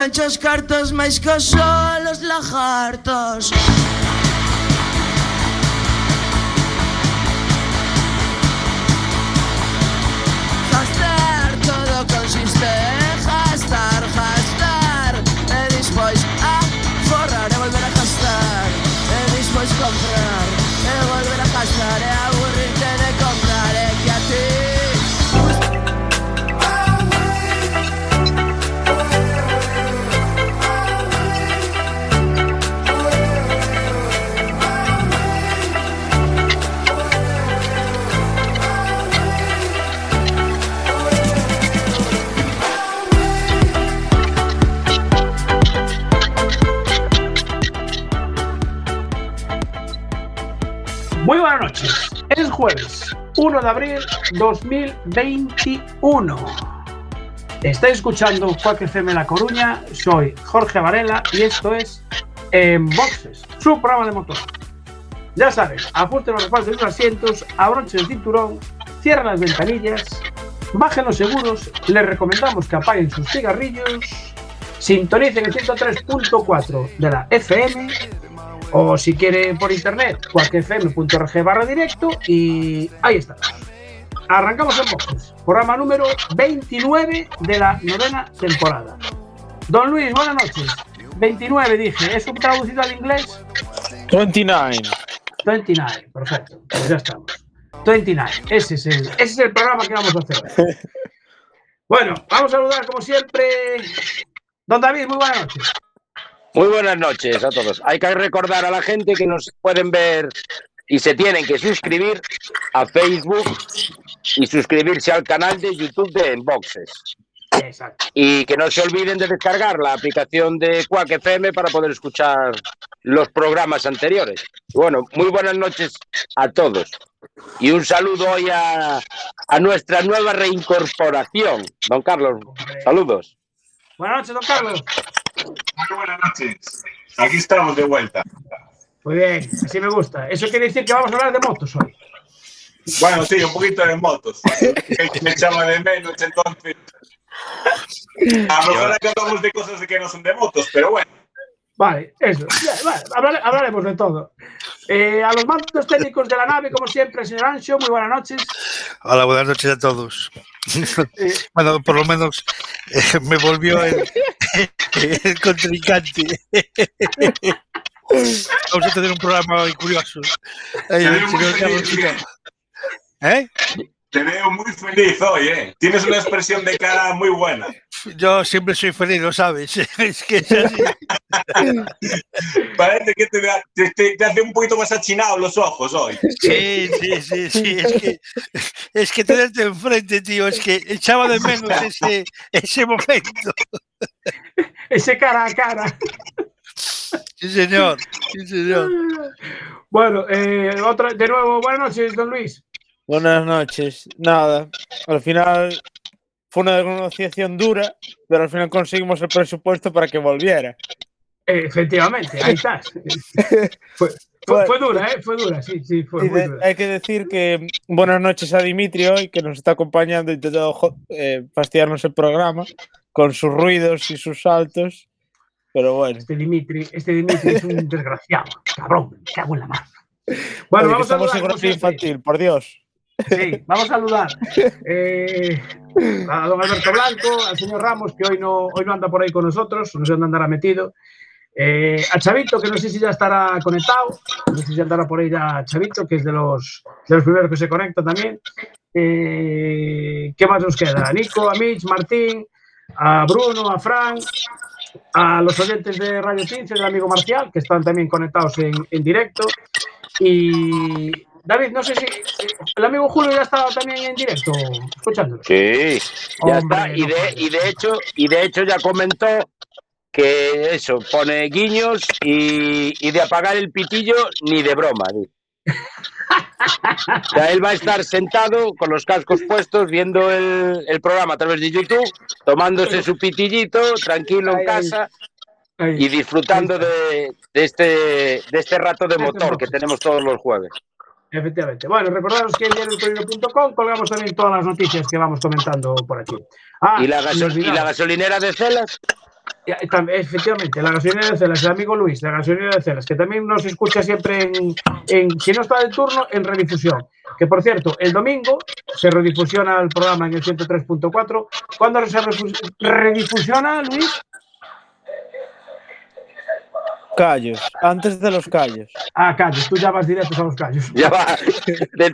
Mancho os cartos máis que os solos lagartos. Jueves 1 de abril 2021. Estáis escuchando Quack FM La Coruña. Soy Jorge Varela y esto es En Boxes, su programa de motor. Ya sabes, apunten los respaldos de los asientos, abrochen el cinturón, cierren las ventanillas, bajen los seguros, les recomendamos que apaguen sus cigarrillos, sintonicen el 103.4 de la FM o si quieren por internet, cualquierfm.org barra directo y ahí está. Arrancamos en boxes, programa número 29 de la novena temporada. Don Luis, buenas noches. 29 dije, ¿es un traducido al inglés? 29. 29, perfecto, pues ya estamos. 29, ese es el, ese es el programa que vamos a hacer. Bueno, vamos a saludar como siempre. Don David, muy buenas noches. Muy buenas noches a todos. Hay que recordar a la gente que nos pueden ver y se tienen que suscribir a Facebook y suscribirse al canal de YouTube de Enboxes. Exacto. Y que no se olviden de descargar la aplicación de Quack FM para poder escuchar los programas anteriores. Bueno, muy buenas noches a todos. Y un saludo hoy a, a nuestra nueva reincorporación. Don Carlos, saludos. Buenas noches, don Carlos. Muy buenas noches. Aquí estamos de vuelta. Muy bien, así me gusta. Eso quiere decir que vamos a hablar de motos hoy. Bueno, sí, un poquito de motos. Me echaba de menos entonces. A lo mejor acá hablamos de cosas que no son de motos, pero bueno. Vale, eso. Ya, vale, hablar- hablaremos de todo. Eh, a los mandos técnicos de la nave, como siempre, señor Ancho, muy buenas noches. Hola, buenas noches a todos. Eh, Bueno, por lo menos eh, me volvió el, el contrincante. Vamos a tener un programa hoy curioso. Ay. ¿Eh? Te veo muy feliz hoy, ¿eh? Tienes una expresión de cara muy buena. Yo siempre soy feliz, lo sabes. Es que es así. Parece que te, da- te, te- te hace un poquito más achinados los ojos hoy. Sí, sí, sí, sí. Es que, es que tenerte enfrente, tío, es que echaba de menos ese, ese momento. ese cara a cara. Sí, señor. Sí, señor. Bueno, eh, otra, de nuevo, buenas noches, don Luis. Buenas noches. Nada, al final fue una negociación dura, pero al final conseguimos el presupuesto para que volviera. Efectivamente, ahí estás. Fue, fue- fue dura, ¿eh? Fue dura, sí, sí, fue muy dura. hay que decir que buenas noches a Dimitri hoy, que nos está acompañando y intentando eh, fastidiarnos el programa con sus ruidos y sus saltos. Pero bueno, Este Dimitri, este Dimitri es un desgraciado, cabrón, me cago en la mano. Bueno, vamos a siempre. infantil, por Dios. Sí, vamos a saludar eh, a don Alberto Blanco, al señor Ramos, que hoy no, hoy no anda por ahí con nosotros, no sé dónde andará metido. eh, a Chavito, que no sé si ya estará conectado, no sé si andará por ahí ya Chavito, que es de los, de los primeros que se conecta también. Eh, ¿Qué más nos queda? A Nico, a Mitch, Martín, a Bruno, a Frank, a los oyentes de Radio 15, del amigo Marcial, que están también conectados en, en directo. Y David, no sé si el amigo Julio ya estaba también en directo, escuchándolo. Sí, ya Hombre, está. Y de, y de hecho, y de hecho ya comentó que eso, pone guiños y, y de apagar el pitillo ni de broma. O sea, él va a estar sentado con los cascos puestos viendo el, el programa a través de YouTube, tomándose su pitillito, tranquilo en casa Ahí. y disfrutando de, de este, de este rato de Este motor que tenemos todos los jueves. Efectivamente. Bueno, recordaros que en diarioelcorreo.com colgamos también todas las noticias que vamos comentando por aquí. Ah, ¿Y la, y gasolinera de Celas? Efectivamente, la gasolinera de Celas, el amigo Luis, la gasolinera de Celas, que también nos escucha siempre en, en- si no está de turno, en redifusión. Que por cierto, el domingo se redifusiona el programa en el 103.4. ¿Cuándo se redifusiona, Luis? Callos, antes de los callos. Ah, callos, tú ya vas directos a los callos. Ya va. de.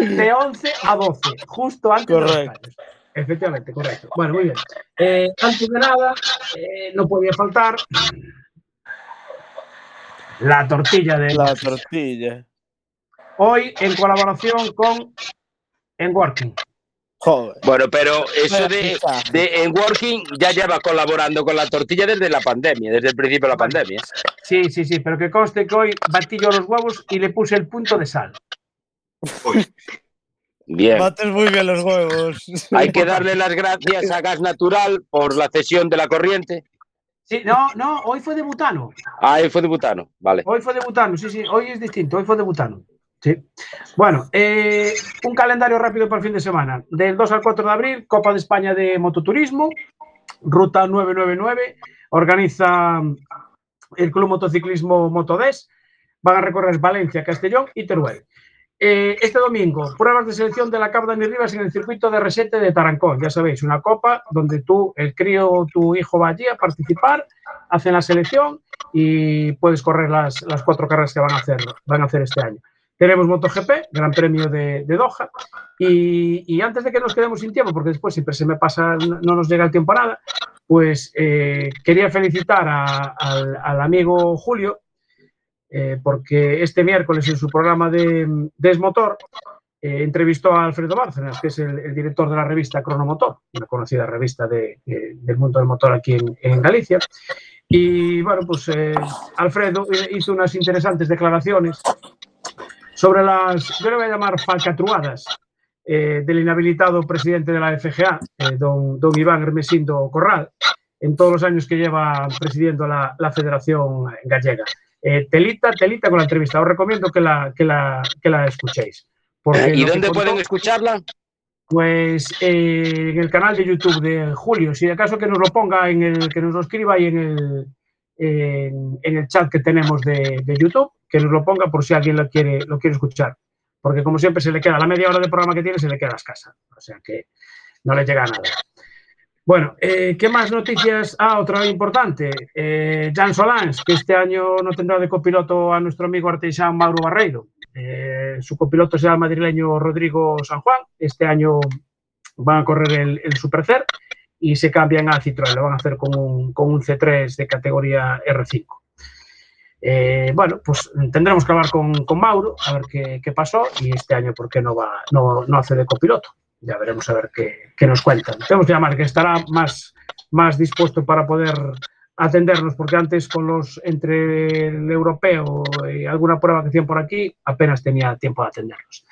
De 11 a 12, justo antes de los Correcto. callos. Efectivamente, correcto. Bueno, muy bien. Eh, antes de nada, eh, no podía faltar la tortilla de La tortilla. hoy en colaboración con En Working. Joder. Bueno, pero eso de, de en Working ya lleva colaborando con la tortilla desde la pandemia, desde el principio de la pandemia. Sí, sí, sí, pero que conste que hoy batí yo los huevos y le puse el punto de sal. Uy, Bien. Bates muy bien los huevos. Hay que darle las gracias a Gas Natural por la cesión de la corriente. Sí, no, no, hoy fue de butano. Ah, él fue de butano. Vale. Hoy fue de butano, sí, sí, hoy es distinto, hoy fue de butano. Sí. Bueno, eh, un calendario rápido para el fin de semana. Del 2 al 4 de abril, Copa de España de Mototurismo, Ruta 999, organiza el Club Motociclismo Motodes. Van a recorrer Valencia, Castellón y Teruel. Eh, este domingo, pruebas de selección de la Cabo Dani Rivas en el circuito de Resete de Tarancón. Ya sabéis, una copa donde tú, el crío, tu hijo va allí a participar, hacen la selección y puedes correr las, las cuatro carreras que van a hacer, van a hacer este año. Tenemos MotoGP, Gran Premio de, de Doha. Y, y antes de que nos quedemos sin tiempo, porque después siempre se me pasa, no no nos llega el tiempo a nada, pues eh, quería felicitar al, amigo Julio, eh, porque este miércoles en su programa de Desmotor eh, entrevistó a Alfredo Bárcenas, que es el, director de la revista Cronomotor, una conocida revista de- de- del mundo del motor aquí en, Galicia. Y bueno, pues Alfredo hizo unas interesantes declaraciones sobre las, yo le voy a llamar falcatruadas, eh, del inhabilitado presidente de la FGA, eh, don, don Iván Hermesindo Corral, en todos los años que lleva presidiendo la, la Federación Gallega. Eh, telita, telita con la entrevista. Os recomiendo que la, que la, que la escuchéis. porque ¿Y dónde contó- pueden escucharla? pues en el canal de YouTube de Julio, si acaso que nos lo ponga en el, que nos lo escriba ahí en el, en, en el chat que tenemos de, de YouTube, que nos lo ponga por si alguien lo quiere, lo quiere escuchar. Porque como siempre se le queda la media hora de programa que tiene, se le queda escasa. O sea que no le llega a nada. Bueno, eh, ¿qué más noticias? Ah, otra importante. Eh, Jan Solans, que este año no tendrá de copiloto a nuestro amigo artesán Mauro Barreiro. Eh, su copiloto será el madrileño Rodrigo San Juan. Este año van a correr el, el Supercer y se cambian a Citroën. Lo van a hacer con un, con un C3 de categoría R5. Eh, bueno, pues tendremos que hablar con, con Mauro a ver qué, pasó y este año por qué no, va, no, no hace de copiloto. Ya veremos a ver qué, qué nos cuentan. Tenemos que llamar, que estará más, más dispuesto para poder atendernos, porque antes con los entre el europeo y alguna prueba que hacían por aquí, apenas tenía tiempo de atendernos.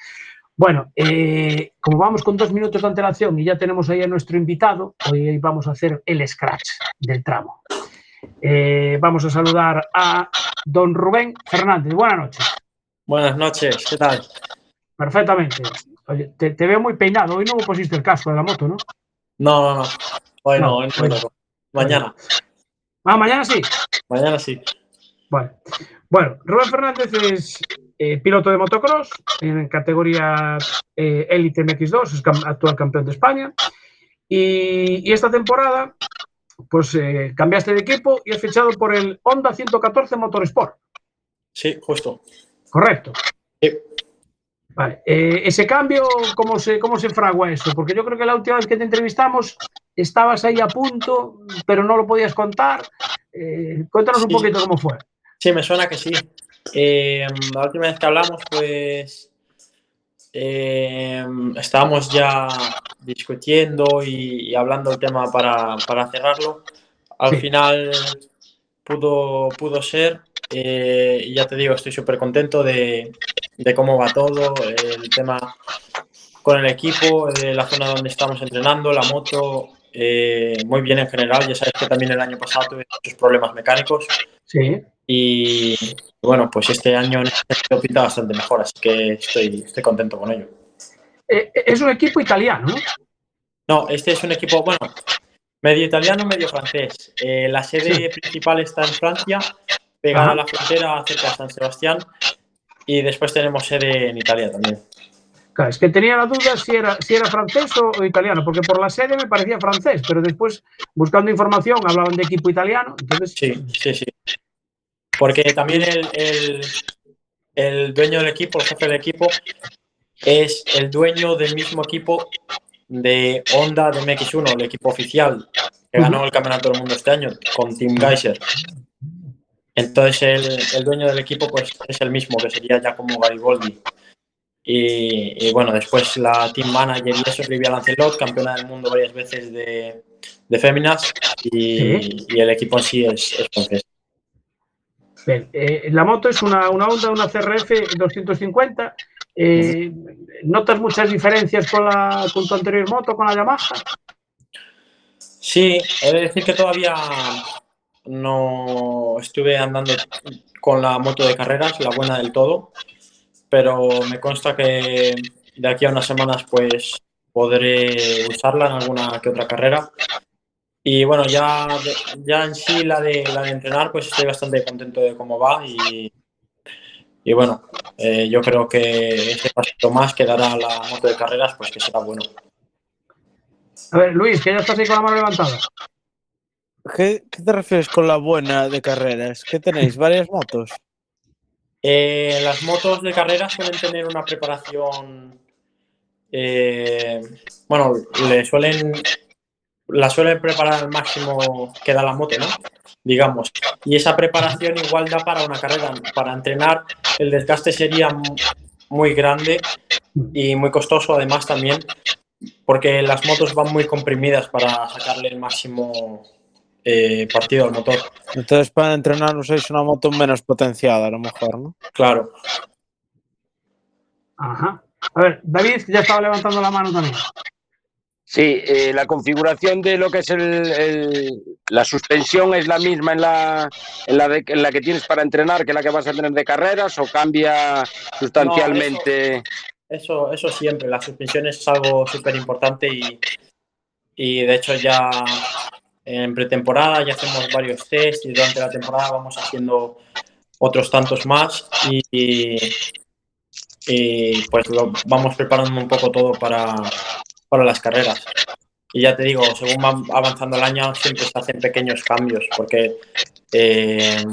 Bueno, eh, como vamos con dos minutos de antelación y ya tenemos ahí a nuestro invitado, hoy vamos a hacer el scratch del tramo. Eh, vamos a saludar a don Rubén Fernández. Buenas noches. Buenas noches, ¿qué tal? Perfectamente. Oye, te, te veo muy peinado. Hoy no me pusiste el casco de la moto, ¿no? No, no, no. Hoy no, No, hoy no. Mañana, Ah, mañana sí. mañana sí. Bueno, bueno Rubén Fernández es eh, piloto de motocross en categoría eh, Elite MX2, es cam- actual campeón de España. Y, y esta temporada, pues eh, cambiaste de equipo y has fichado por el Honda 114 Motorsport, Sí, justo. ¿correcto? Sí. Vale. eh, ese cambio, ¿cómo se, ¿cómo se fragua eso? Porque yo creo que la última vez que te entrevistamos estabas ahí a punto, pero no lo podías contar. Eh, cuéntanos un poquito cómo fue. Sí, me suena que sí. Eh, la última vez que hablamos, pues eh, estábamos ya discutiendo y, y hablando el tema para, para cerrarlo. Al Sí. final pudo, pudo ser. eh, y ya te digo, estoy súper contento de, de cómo va todo, el tema con el equipo, de la zona donde estamos entrenando, la moto, eh, muy bien en general. Ya sabes que también el año pasado tuve muchos problemas mecánicos. Sí. Y bueno, pues este año sentido pinta bastante mejor, así que estoy, estoy contento con ello. Eh, es un equipo italiano, ¿no? Este es un equipo, bueno, medio italiano, medio francés. Eh, la sede principal está en Francia, pegada a la frontera cerca de San Sebastián. Y después tenemos sede en Italia también. Claro, es que tenía la duda si era, si era francés o, o italiano, porque por la sede me parecía francés, pero después, buscando información, hablaban de equipo italiano. Entonces, Sí, sí, sí. Porque también el, el- el dueño del equipo, el jefe del equipo, es el dueño del mismo equipo de Honda de MX1, el equipo oficial, que ganó el Campeonato del Mundo este año con Team Geyser. Entonces el, el dueño del equipo pues, es el mismo, que sería Giacomo Garibaldi. Y, y, bueno, después la team manager y eso es Livia Lancelot, campeona del mundo varias veces de, de féminas, y, y el equipo en sí es, es francés. bien, eh, la moto es una, una Honda, una CRF 250. Eh, ¿Notas muchas diferencias con, la, con tu anterior moto, con la Yamaha? Sí, he de decir que todavía no estuve andando con la moto de carreras, la buena del todo, pero me consta que de aquí a unas semanas pues podré usarla en alguna que otra carrera. Y bueno, ya, ya en sí la de, la de entrenar pues estoy bastante contento de cómo va y, y bueno, eh, yo creo que ese pasito más que dará la moto de carreras pues que será bueno. A ver, Luis, que ya estás ahí con la mano levantada. ¿Qué, qué te refieres con la buena de carreras? ¿Qué tenéis? ¿Varias motos? Eh, las motos de carrera suelen tener una preparación. eh, bueno, le suelen. La suelen preparar al máximo que da la moto, ¿no? Digamos. Y esa preparación igual da para una carrera. Para entrenar, el desgaste sería mu- muy grande y muy costoso, además, también, porque las motos van muy comprimidas para sacarle el máximo eh, partido al motor. Entonces, para entrenar usáis una moto menos potenciada, a lo mejor, ¿no? Claro. Ajá. A ver, David, ya estaba levantando la mano también. Sí, eh, la configuración de lo que es el, el- la suspensión es la misma en la, en, la de- en la que tienes para entrenar que la que vas a tener de carreras o cambia sustancialmente. Eso, eso siempre, la suspensión es algo súper importante y, y de hecho ya en pretemporada ya hacemos varios test y durante la temporada vamos haciendo otros tantos más y, pues lo vamos preparando un poco todo para, para las carreras. Y ya te digo, según va avanzando el año siempre se hacen pequeños cambios porque eh,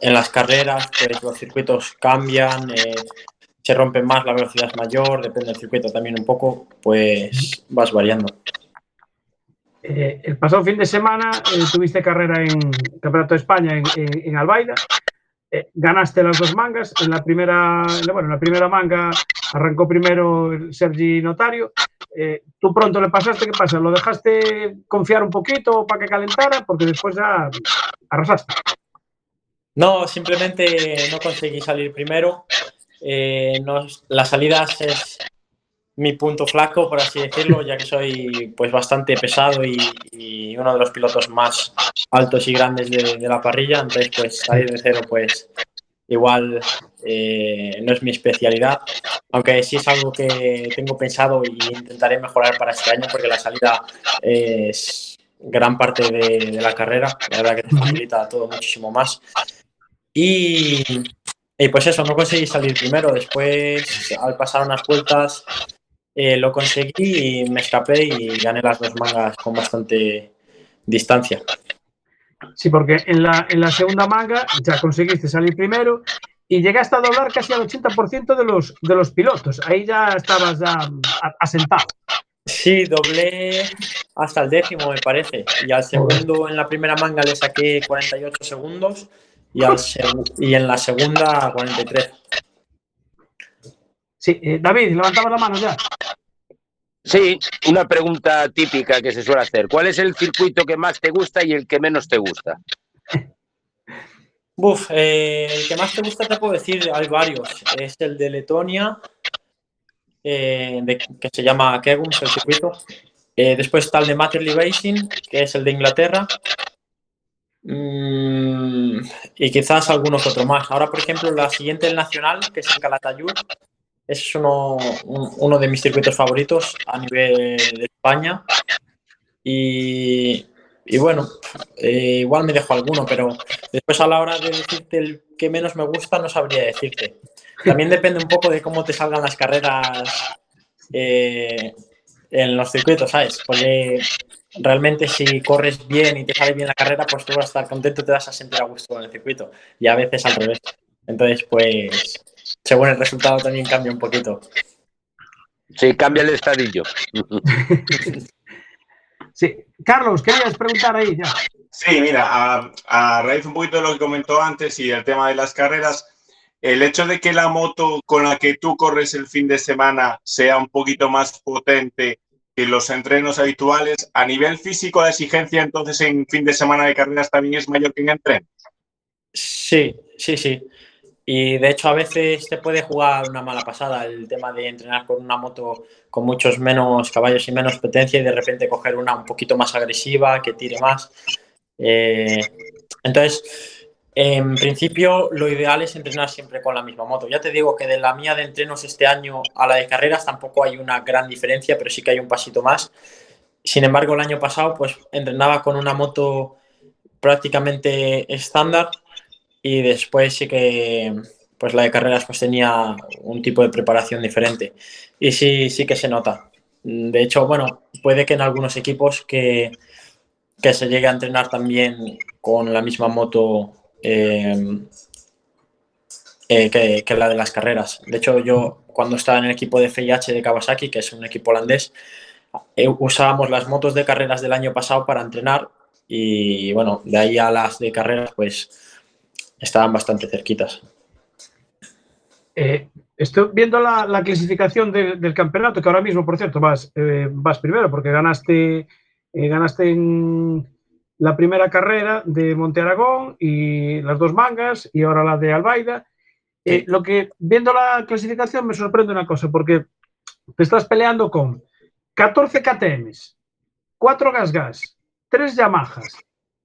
en las carreras pues, los circuitos cambian, eh, se rompen más, la velocidad es mayor, depende del circuito también un poco, pues vas variando. Eh, el pasado fin de semana eh, tuviste carrera en Campeonato de España en, en- Albaida. Eh, ganaste las dos mangas. En la primera, bueno, en la primera manga arrancó primero Sergi Notario. Tú pronto le pasaste, ¿qué pasa? ¿Lo dejaste confiar un poquito para que calentara? Porque después ya arrasaste. No, simplemente no conseguí salir primero. No- las salidas es mi punto flaco, por así decirlo, ya que soy pues bastante pesado y, y uno de los pilotos más altos y grandes de, de la parrilla. Entonces, pues salir de cero, pues igual eh, no es mi especialidad. Aunque sí es algo que tengo pensado y intentaré mejorar para este año, porque la salida es gran parte de, de la carrera. La verdad que te facilita todo muchísimo más. Y, y pues eso, no conseguí salir primero. Después, al pasar unas vueltas, eh, lo conseguí y me escapé y gané las dos mangas con bastante distancia. Sí, porque en la, en la segunda manga ya conseguiste salir primero y llegaste a doblar casi al 80% de los, de los pilotos. Ahí ya estabas ya asentado. Sí, doblé hasta el décimo, me parece. Y al segundo, en la primera manga, le saqué 48 segundos y, al y en la segunda, 43. Sí, eh, David, levantaba la mano ya. Sí, una pregunta típica que se suele hacer. ¿Cuál es el circuito que más te gusta y el que menos te gusta? Buf, eh, el que más te gusta te puedo decir, hay varios. Es el de Letonia, eh, de- que se llama Kegums, el circuito. Eh, después está el de Matterley Racing, que es el de Inglaterra. Mm, y quizás algunos otros más. Ahora, por ejemplo, la siguiente, el Nacional, que es en Calatayud, es uno, un- uno de mis circuitos favoritos a nivel de España. Y, y bueno, eh, igual me dejo alguno, pero después a la hora de decirte el que menos me gusta, no sabría decirte. También depende un poco de cómo te salgan las carreras eh, en los circuitos, ¿sabes? Porque realmente si corres bien y te sale bien la carrera, pues tú vas a estar contento, te vas a sentir a gusto con el circuito. Y a veces al revés. Entonces, pues, según el resultado también cambia un poquito. Sí, cambia el estadillo. Sí. Carlos, querías preguntar ahí ya. Sí, mira, a, a raíz un poquito de lo que comentó antes y el tema de las carreras, el hecho de que la moto con la que tú corres el fin de semana sea un poquito más potente que los entrenos habituales, a nivel físico la exigencia entonces en fin de semana de carreras también es mayor que en entreno. Sí, sí, sí. Y de hecho a veces te puede jugar una mala pasada el tema de entrenar con una moto con muchos menos caballos y menos potencia y de repente coger una un poquito más agresiva, que tire más. Eh, entonces, en principio lo ideal es entrenar siempre con la misma moto. Ya te digo que de la mía de entrenos este año a la de carreras tampoco hay una gran diferencia, pero sí que hay un pasito más. Sin embargo, el año pasado pues entrenaba con una moto prácticamente estándar y después sí que pues la de carreras pues tenía un tipo de preparación diferente. Y sí sí que se nota. De hecho bueno puede que en algunos equipos que, que se llegue a entrenar también con la misma moto eh, eh, que, que la de las carreras. De hecho yo cuando estaba en el equipo de FIH de Kawasaki que es un equipo holandés eh, usábamos las motos de carreras del año pasado para entrenar y bueno de ahí a las de carreras pues estaban bastante cerquitas. Eh, estoy viendo la, la clasificación de- del campeonato, que ahora mismo, por cierto, vas, eh, vas primero, porque ganaste, eh, ganaste en la primera carrera de Monte Aragón y las dos mangas, y ahora la de Albaida. Sí. lo que, viendo la clasificación, me sorprende una cosa, porque te estás peleando con 14 KTMs, 4 Gas Gas, 3 Yamahas,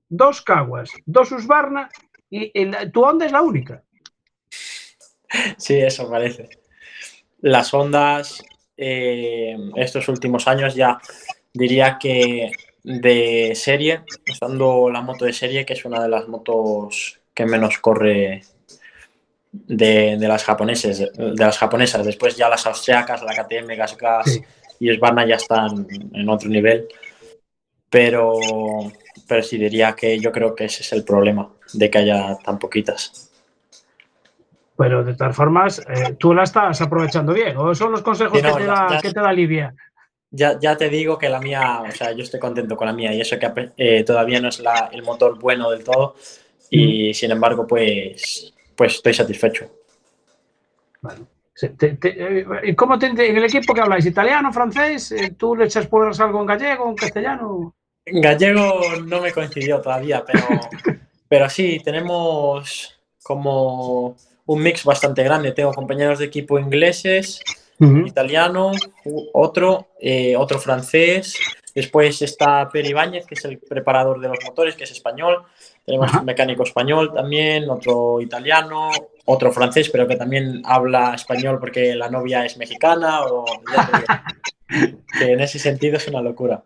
2 Caguas, 2 Husqvarna, y el- tu Honda es la única. Sí, eso parece. Las ondas eh, estos últimos años ya diría que de serie, usando la moto de serie, que es una de las motos que menos corre de, de las japoneses, de las japonesas. Después ya las austriacas, la KTM, Gas Gas Sí. y Sbarna ya están en otro nivel. Pero, pero sí diría que yo creo que ese es el problema, de que haya tan poquitas. Pero de todas formas, eh, tú la estás aprovechando bien. ¿O son los consejos no, que, te da, ya- que te da Livia? Ya, ya te digo que la mía, o sea, yo estoy contento con la mía y eso que eh, todavía no es la- el motor bueno del todo y sin embargo, pues, pues estoy satisfecho. Se- te- te- eh, ¿Y cómo te, en el equipo que habláis? ¿Italiano, francés? Eh, ¿Tú le echas por algo en gallego, en castellano? Gallego no me coincidió todavía, pero, pero sí, tenemos como un mix bastante grande. Tengo compañeros de equipo ingleses, italiano, otro, eh, otro francés. Después está Per Ibáñez, que es el preparador de los motores, que es español. Tenemos un mecánico español también, otro italiano, otro francés, pero que también habla español porque la novia es mexicana. O, ya te digo, que en ese sentido es una locura.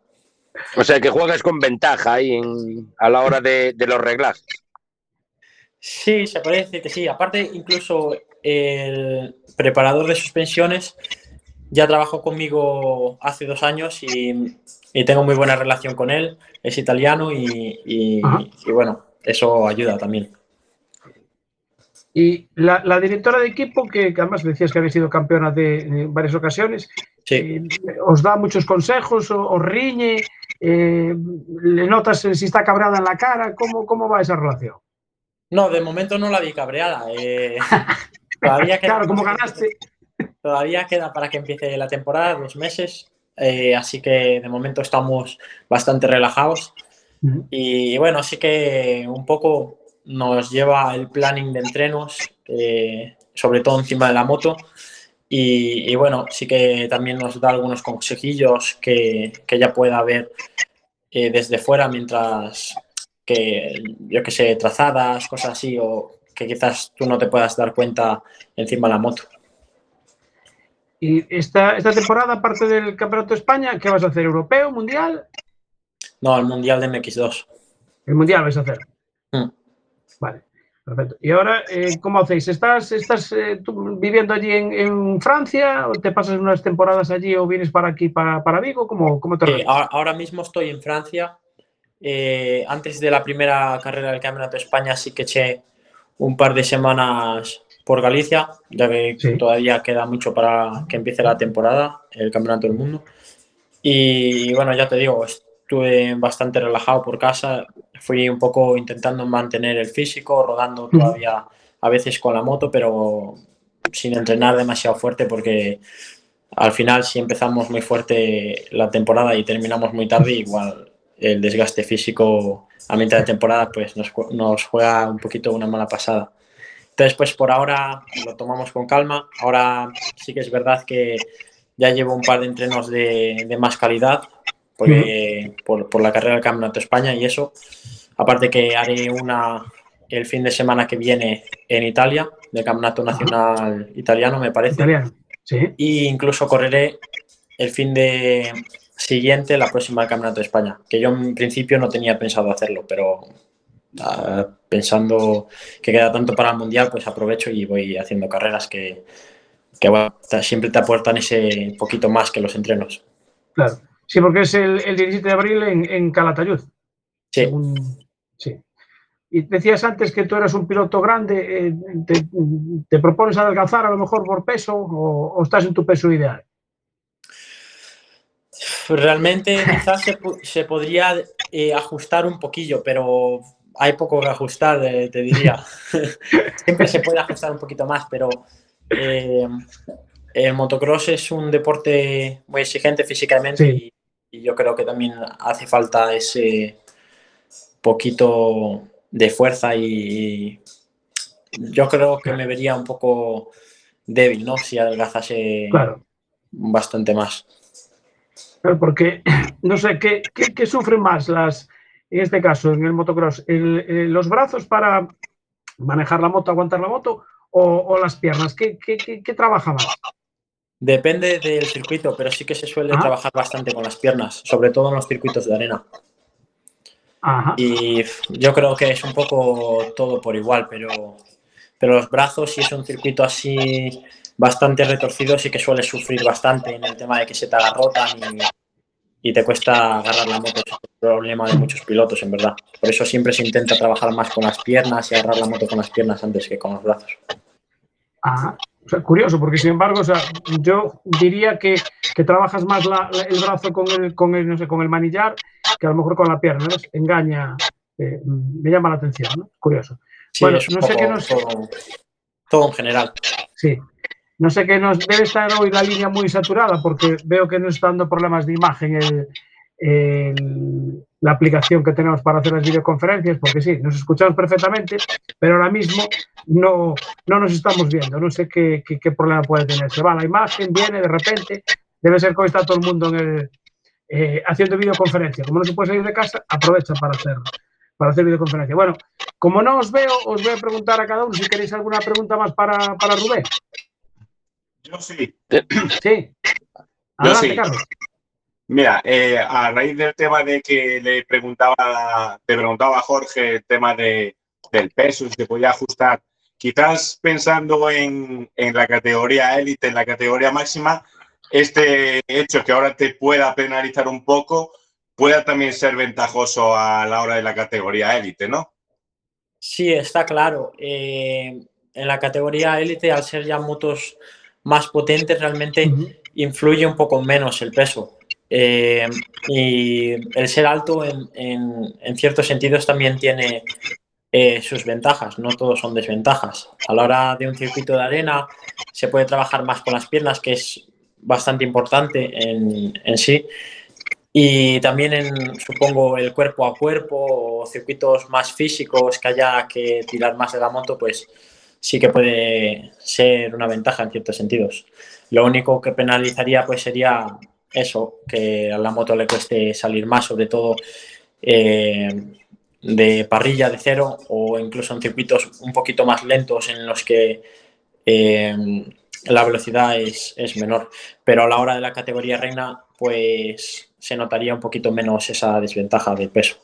O sea, que juegas con ventaja ahí en- a la hora de, de los reglajes. Sí, se puede decir que sí. Aparte, incluso el preparador de suspensiones ya trabajó conmigo hace dos años y, y tengo muy buena relación con él. Es italiano y, y- Ajá. y bueno, eso ayuda también. Y la, la directora de equipo, que, que además decías que había sido campeona de, en varias ocasiones, Sí. eh, os da muchos consejos, o- os riñe, eh, le notas eh, si está cabreada en la cara, ¿cómo, cómo va esa relación? No, de momento no la vi cabreada. eh, todavía queda, Claro, como ganaste. Todavía queda para que empiece la temporada, dos meses. eh, así que de momento estamos bastante relajados. Y bueno, sí que un poco nos lleva el planning de entrenos, sobre todo encima de la moto. Y, y bueno, sí que también nos da algunos consejillos que, que ella pueda ver eh, desde fuera mientras que, yo que sé, trazadas, cosas así, o que quizás tú no te puedas dar cuenta encima de la moto. Y esta, esta temporada, aparte del Campeonato de España, ¿qué vas a hacer? ¿Europeo? ¿Mundial? No, el Mundial de MX2. El Mundial vais a hacer. Mm. Vale, perfecto. Y ahora, eh, ¿cómo hacéis? ¿Estás, estás eh, tú viviendo allí en, en Francia o te pasas unas temporadas allí o vienes para aquí, para, para Vigo? ¿Cómo, cómo te Eh, ahora mismo estoy en Francia. Eh, antes de la primera carrera del Campeonato de España sí que eché un par de semanas por Galicia, ya que Sí. todavía queda mucho para que empiece la temporada, el Campeonato del Mundo. Y bueno, ya te digo, estuve bastante relajado por casa, fui un poco intentando mantener el físico, rodando todavía a veces con la moto, pero sin entrenar demasiado fuerte porque al final si empezamos muy fuerte la temporada y terminamos muy tarde, igual el desgaste físico a mitad de temporada pues nos, ju- nos juega un poquito una mala pasada. Entonces pues por ahora lo tomamos con calma. Ahora sí que es verdad que ya llevo un par de entrenos de, de más calidad porque, por, por la carrera del Campeonato de España y eso. Aparte que haré una el fin de semana que viene en Italia, del Campeonato Nacional Italiano, me parece. Italiano. Sí. Y incluso correré el fin de siguiente, la próxima del Campeonato de España, que yo en principio no tenía pensado hacerlo, pero ah, pensando que queda tanto para el Mundial, pues aprovecho y voy haciendo carreras que, que, bueno, siempre te aportan ese poquito más que los entrenos. Claro. Sí, porque es el, el 17 de abril en, en Calatayud. Sí, según- sí. Y decías antes que tú eras un piloto grande. eh, te, te propones adelgazar a lo mejor por peso o, o estás en tu peso ideal? realmente quizás se, se podría eh, ajustar un poquillo, pero hay poco que ajustar, eh, te diría. Siempre se puede ajustar un poquito más, pero el motocross es un deporte muy exigente físicamente Sí. y, y yo creo que también hace falta ese poquito de fuerza y yo creo que me vería un poco débil, ¿no? Si adelgazase Claro. bastante más. Claro, Porque no sé, ¿qué, qué, qué sufren más las, en este caso, en el motocross? El- el- ¿Los brazos para manejar la moto, aguantar la moto o, o las piernas? ¿Qué, qué, qué- qué trabaja más? Depende del circuito, pero sí que se suele trabajar bastante con las piernas, sobre todo en los circuitos de arena. Ajá. Y yo creo que es un poco todo por igual, pero, pero los brazos, si es un circuito así bastante retorcido, sí que suele sufrir bastante en el tema de que se te agarrotan y, y te cuesta agarrar la moto. Es un problema de muchos pilotos, en verdad. Por eso siempre se intenta trabajar más con las piernas y agarrar la moto con las piernas antes que con los brazos. Ajá. O sea, curioso, porque sin embargo, o sea, yo diría que, que trabajas más la- la- el brazo con el, con el, no sé, con el manillar que a lo mejor con la pierna, ¿no? Engaña, eh, me llama la atención, ¿no? Curioso. Sí, Bueno, no sé qué nos- todo, todo en general. Sí. No sé que nos debe estar hoy la línea muy saturada porque veo que nos está dando problemas de imagen el, el- la aplicación que tenemos para hacer las videoconferencias, porque sí, nos escuchamos perfectamente, pero ahora mismo no, no nos estamos viendo. No sé qué, qué- qué problema puede tener. Se va la imagen, viene de repente. Debe ser hoy está todo el mundo en el, eh, haciendo videoconferencia. Como no se puede salir de casa, aprovecha para hacer, para hacer videoconferencia. Bueno, como no os veo, os voy a preguntar a cada uno si queréis alguna pregunta más para, para Rubén. Yo sí. Sí. Adelante, sí. Carlos. Mira, eh, a raíz del tema de que le preguntaba, te preguntaba a Jorge el tema de, del peso, si se podía ajustar, quizás pensando en, en la categoría élite, en la categoría máxima, este hecho que ahora te pueda penalizar un poco, pueda también ser ventajoso a la hora de la categoría élite, ¿no? Sí, está claro. Eh, en la categoría élite, al ser ya motos más potentes, realmente influye un poco menos el peso. Eh, y el ser alto, en, en- ciertos sentidos, también tiene eh, sus ventajas. No todos son desventajas. A la hora de un circuito de arena, se puede trabajar más con las piernas, que es bastante importante en, en sí. Y también en, supongo, el cuerpo a cuerpo o circuitos más físicos que haya que tirar más de la moto, pues sí que puede ser una ventaja en ciertos sentidos. Lo único que penalizaría pues sería eso, que a la moto le cueste salir más, sobre todo eh, de parrilla de cero o incluso en circuitos un poquito más lentos en los que eh, la velocidad es, es menor. Pero a la hora de la categoría reina, pues se notaría un poquito menos esa desventaja de peso.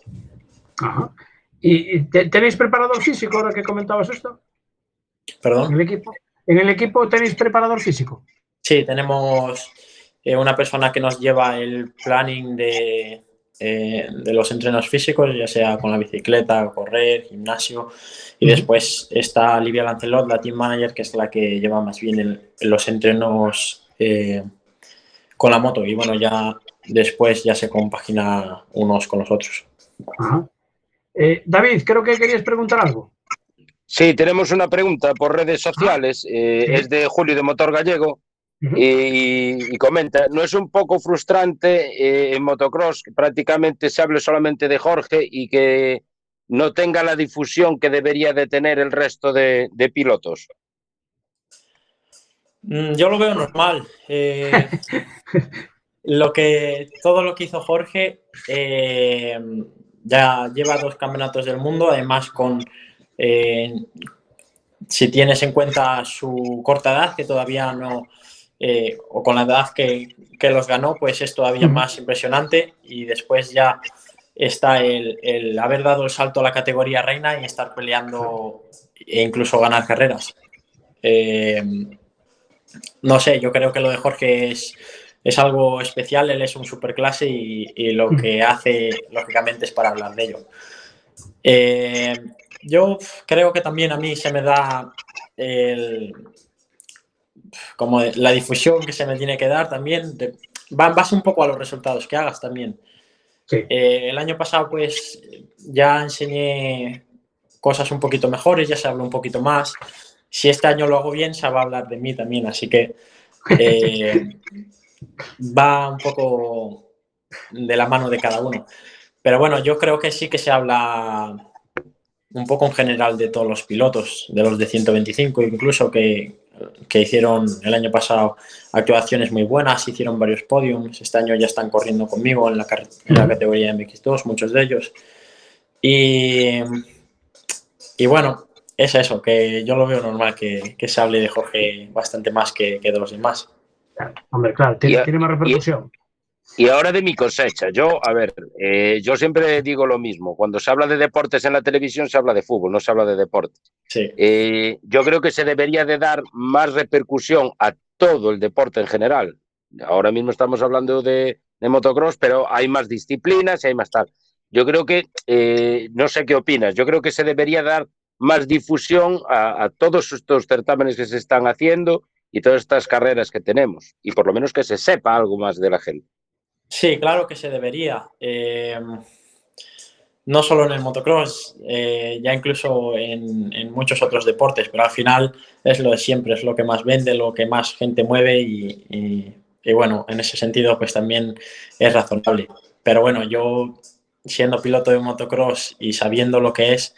Ajá. ¿Y y te- tenéis preparador físico ahora que comentabas esto? ¿En ¿Perdón? el equipo? ¿En el equipo tenéis preparador físico? Sí, tenemos eh, una persona que nos lleva el planning de, eh, de los entrenos físicos, ya sea con la bicicleta, correr, gimnasio. Y después está Livia Lancelot, la team manager, que es la que lleva más bien el- los entrenos eh, con la moto. Y bueno, ya después ya se compagina unos con los otros. Ajá. Eh, David, creo que querías preguntar algo. Sí, tenemos una pregunta por redes sociales. eh, Sí. Es de Julio de Motor Gallego. Y, y comenta, ¿no es un poco frustrante eh, en motocross que prácticamente se hable solamente de Jorge y que no tenga la difusión que debería de tener el resto de, de pilotos? Mm, Yo lo veo normal. Eh, lo que, todo lo que hizo Jorge eh, ya lleva dos campeonatos del mundo, además con, eh, si tienes en cuenta su corta edad, que todavía no, eh, o con la edad que, que los ganó, pues es todavía más impresionante y después ya está el, el haber dado el salto a la categoría reina y estar peleando e incluso ganar carreras. Eh, no sé, yo creo que lo de Jorge es, es algo especial, él es un superclase y, y lo que hace, lógicamente, es para hablar de ello. Eh, yo creo que también a mí se me da el, como la difusión que se me tiene que dar también, de- va base un poco a los resultados que hagas también. Sí. Eh, el año pasado, pues, ya enseñé cosas un poquito mejores, ya se habla un poquito más. Si este año lo hago bien, se va a hablar de mí también, así que eh, va un poco de la mano de cada uno. Pero bueno, yo creo que sí que se habla un poco en general de todos los pilotos, de los de 125 incluso, que, que hicieron el año pasado actuaciones muy buenas, hicieron varios podiums, este año ya están corriendo conmigo en la, car- en la categoría MX2, muchos de ellos. Y, y bueno, es eso, que yo lo veo normal que, que se hable de Jorge bastante más que, que de los demás. Hombre, claro, tiene, Y tiene más repercusión. Y ahora de mi cosecha. Yo, a ver, eh, yo siempre digo lo mismo. Cuando se habla de deportes en la televisión, se habla de fútbol, no se habla de deporte. Sí, Eh, yo creo que se debería de dar más repercusión a todo el deporte en general. Ahora mismo estamos hablando de, de motocross, pero hay más disciplinas y hay más tal. Yo creo que, eh, no sé qué opinas, yo creo que se debería dar más difusión a, a todos estos certámenes que se están haciendo y todas estas carreras que tenemos. Y por lo menos que se sepa algo más de la gente. Sí, claro que se debería. Eh, no solo en el motocross, eh, ya incluso en, muchos otros deportes, pero al final es lo de siempre, es lo que más vende, lo que más gente mueve y bueno, en ese sentido pues también es razonable. Pero bueno, yo siendo piloto de motocross y sabiendo lo que es,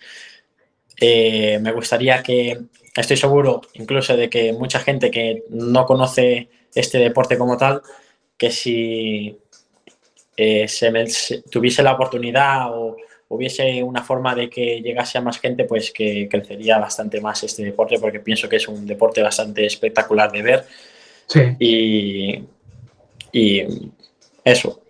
eh, me gustaría que, estoy seguro incluso de que mucha gente que no conoce este deporte como tal, que si eh, se me- se- tuviese la oportunidad o hubiese una forma de que llegase a más gente, pues que crecería bastante más este deporte, porque pienso que es un deporte bastante espectacular de ver Sí. y, y eso.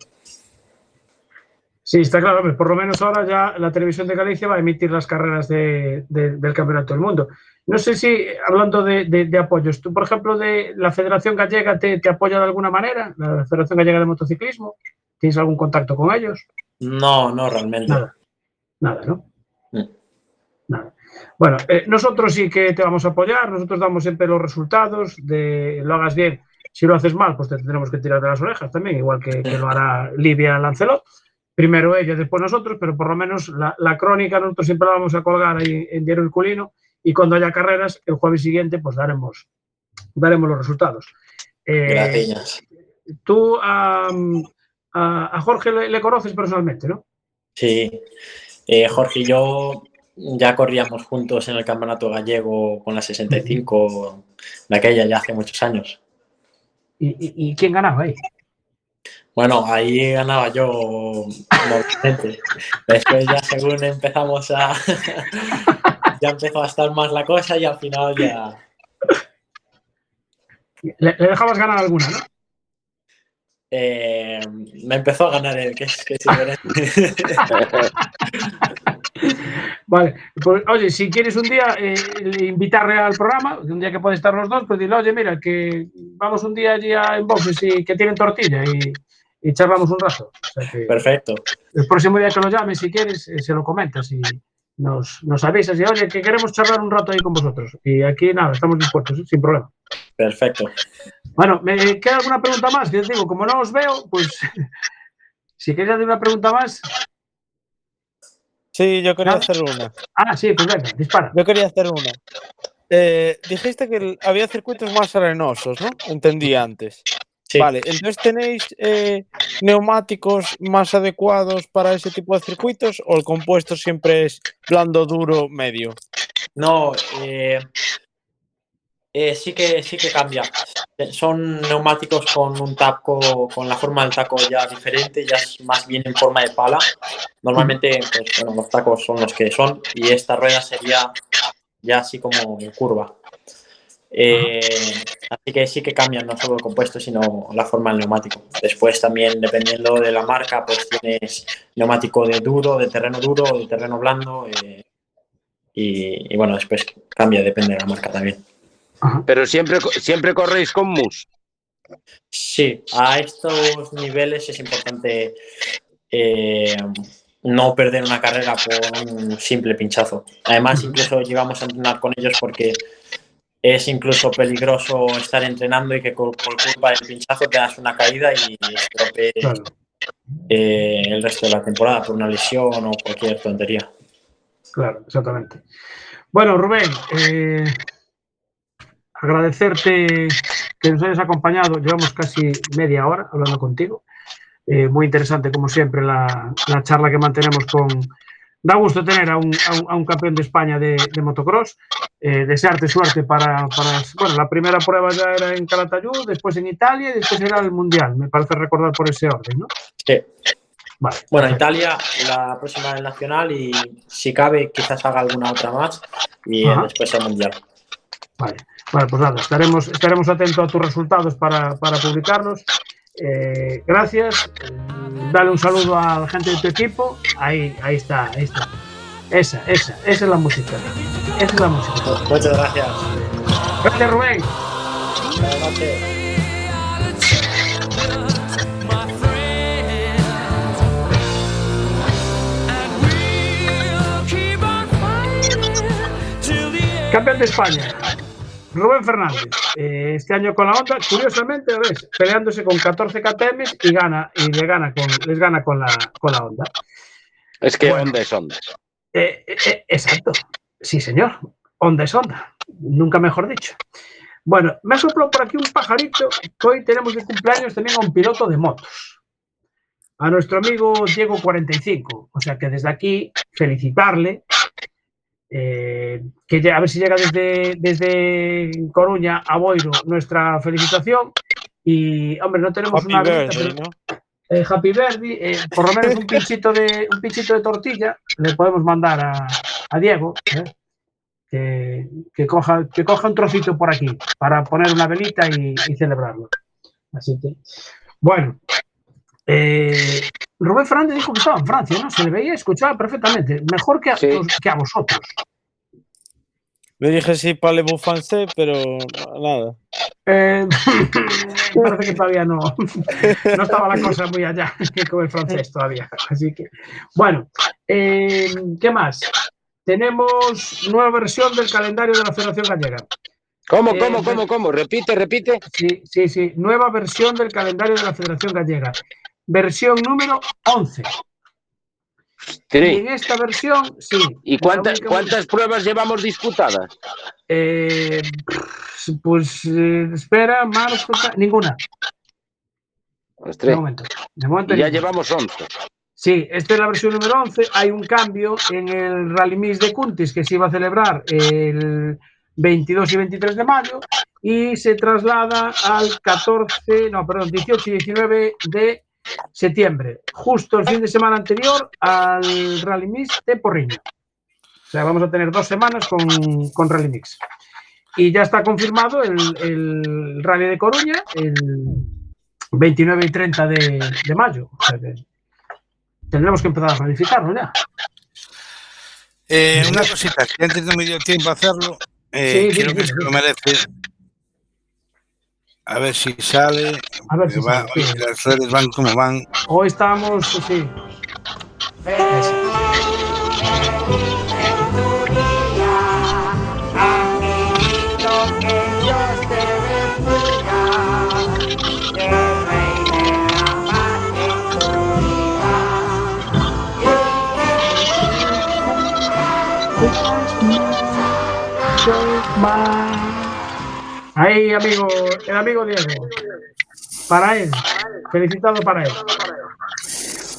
Sí, está claro. Por lo menos ahora ya la televisión de Galicia va a emitir las carreras de- de- del Campeonato del Mundo. No sé si, hablando de, de- de apoyos, tú, por ejemplo, de la Federación Gallega te, te apoya de alguna manera, la Federación Gallega de Motociclismo, ¿tienes algún contacto con ellos? No, no realmente. Nada. Nada, ¿no? Mm. Nada. Bueno, eh, nosotros sí que te vamos a apoyar, nosotros damos siempre los resultados, de lo hagas bien, si lo haces mal, pues te tendremos que tirar de las orejas también, igual que, que lo hará Livia Lancelot. Primero ella, después nosotros, pero por lo menos la, la crónica nosotros siempre la vamos a colgar ahí en Diario Herculino y cuando haya carreras, el jueves siguiente, pues daremos, daremos los resultados. Eh, Gracias. Tú a- a Jorge le, le conoces personalmente, ¿no? Sí. Eh, Jorge y yo ya corríamos juntos en el campeonato gallego con la 65 de aquella ya hace muchos años. ¿Y, y- y quién ganaba ahí? Bueno, ahí ganaba yo. Después ya según empezamos a... ya empezó a estar más la cosa y al final ya... Le, le dejabas ganar alguna, ¿no? Eh, me empezó a ganar el que es, que es. Vale, pues oye, si quieres un día eh, invitarle al programa, un día que puede estar los dos, pues dile, oye, mira, que vamos un día allí a en boxes y que tienen tortilla y, y charlamos un rato. O sea que Perfecto. el próximo día que lo llames, si quieres, eh, se lo comentas y nos, nos avisas y, oye, que queremos charlar un rato ahí con vosotros. Y aquí, nada, estamos dispuestos, ¿eh? sin problema. Perfecto. Bueno, ¿me queda alguna pregunta más? Que os digo, como no os veo, pues si queréis hacer una pregunta más. Sí, yo quería Ah. hacer una. Ah, sí, pues venga, dispara. Yo quería hacer una. Eh, dijiste que había circuitos más arenosos, ¿no? Entendí antes. Sí. Vale, entonces tenéis eh, neumáticos más adecuados para ese tipo de circuitos o el compuesto siempre es blando, duro, medio. No, eh, eh, sí que sí que cambia. Eh, Son neumáticos con un taco, con la forma del taco ya diferente, ya es más bien en forma de pala. Normalmente, pues, bueno, los tacos son los que son y esta rueda sería ya así como en curva. Eh, así que sí que cambian no solo el compuesto, sino la forma del neumático. Después también, dependiendo de la marca, pues tienes neumático de duro, de terreno duro, de terreno blando. eh, y, y bueno, después cambia, depende de la marca también. Pero siempre, siempre corréis con mus. Sí, a estos niveles es importante eh, no perder una carrera por un simple pinchazo. Además, incluso llegamos a entrenar con ellos porque es incluso peligroso estar entrenando y que por, por culpa del pinchazo te das una caída y estropees Claro. eh, el resto de la temporada por una lesión o cualquier tontería. Claro, exactamente. Bueno, Rubén, eh, agradecerte que nos hayas acompañado. Llevamos casi media hora hablando contigo. Eh, muy interesante, como siempre, la, la charla que mantenemos con... Da gusto tener a un, a un- a un campeón de España de, de motocross. Eh, desearte suerte para, para- Bueno, la primera prueba ya era en Calatayud, después en Italia y después era el Mundial. Me parece recordar por ese orden, ¿no? Sí. Vale. Bueno, Italia, la próxima del Nacional y si cabe, quizás haga alguna otra más y Ajá. después el Mundial. Vale, vale, pues nada, estaremos, estaremos atentos a tus resultados para, para publicarlos. Eh, gracias. Dale un saludo a la gente de tu equipo. Ahí, ahí está, ahí está. Esa, esa, esa es la música. Esa es la música. Muchas gracias. Gracias, Rubén. Buenas noches. Campeón de España. Rubén Fernández. Eh, este año con la Honda, curiosamente, ves, peleándose con 14 KTM y gana, y le gana con, les gana con la, con la Honda. Es que Bueno. onda es onda. Eh, eh, exacto. Sí, señor. Onda es onda. Nunca mejor dicho. Bueno, me ha soplado por aquí un pajarito que hoy tenemos de cumpleaños también a un piloto de motos. A nuestro amigo Diego 45. O sea que desde aquí felicitarle. Eh, que a ver si llega desde, desde Coruña a Boiro nuestra felicitación. Y, hombre, no tenemos Happy una birthday, pero- ¿no? eh, Happy Birthday, eh, por lo menos un pinchito de un pinchito de tortilla le podemos mandar a, a Diego que, que coja que coja un trocito por aquí para poner una velita y, y celebrarlo. Así que bueno, eh, Rubén Fernández dijo que estaba en Francia, ¿no? Se le veía y escuchaba perfectamente, mejor que a, Sí. que a vosotros. Le dije sí, parlez-vous français, pero nada. Eh, parece que todavía no, no estaba la cosa muy allá con el francés todavía. Así que, bueno, eh, ¿qué más? Tenemos nueva versión del calendario de la Federación Gallega. ¿Cómo, Eh, cómo, cómo, cómo? Repite, repite. Sí, sí, sí, nueva versión del calendario de la Federación Gallega. Versión número 11. Y en esta versión, sí. ¿Y cuántas, cuántas pruebas llevamos disputadas? Eh, pues eh, espera, marzo, ninguna. De Ostras, momento. De momento y ya ninguna. llevamos 11. Sí, esta es la versión número 11. Hay un cambio en el Rally Mix de Cuntis que se iba a celebrar el 22 y 23 de mayo y se traslada al 14, no, perdón, 18 y 19 de septiembre, justo el fin de semana anterior al Rally Mix de Porriño. O sea, vamos a tener dos semanas con, con Rally Mix. Y ya está confirmado el, el Rally de Coruña el 29 y 30 de, de mayo. O sea que tendremos que empezar a planificarlo ya. Eh, una cosita, que antes no me dio tiempo a hacerlo. eh, Sí, creo sí, que sí. se lo merece. A ver si sale. A ver si va- sale, sí. las redes van como van. Hoy estamos, sí. Ahí, amigo, el amigo Diego. Para él. Felicitado para él.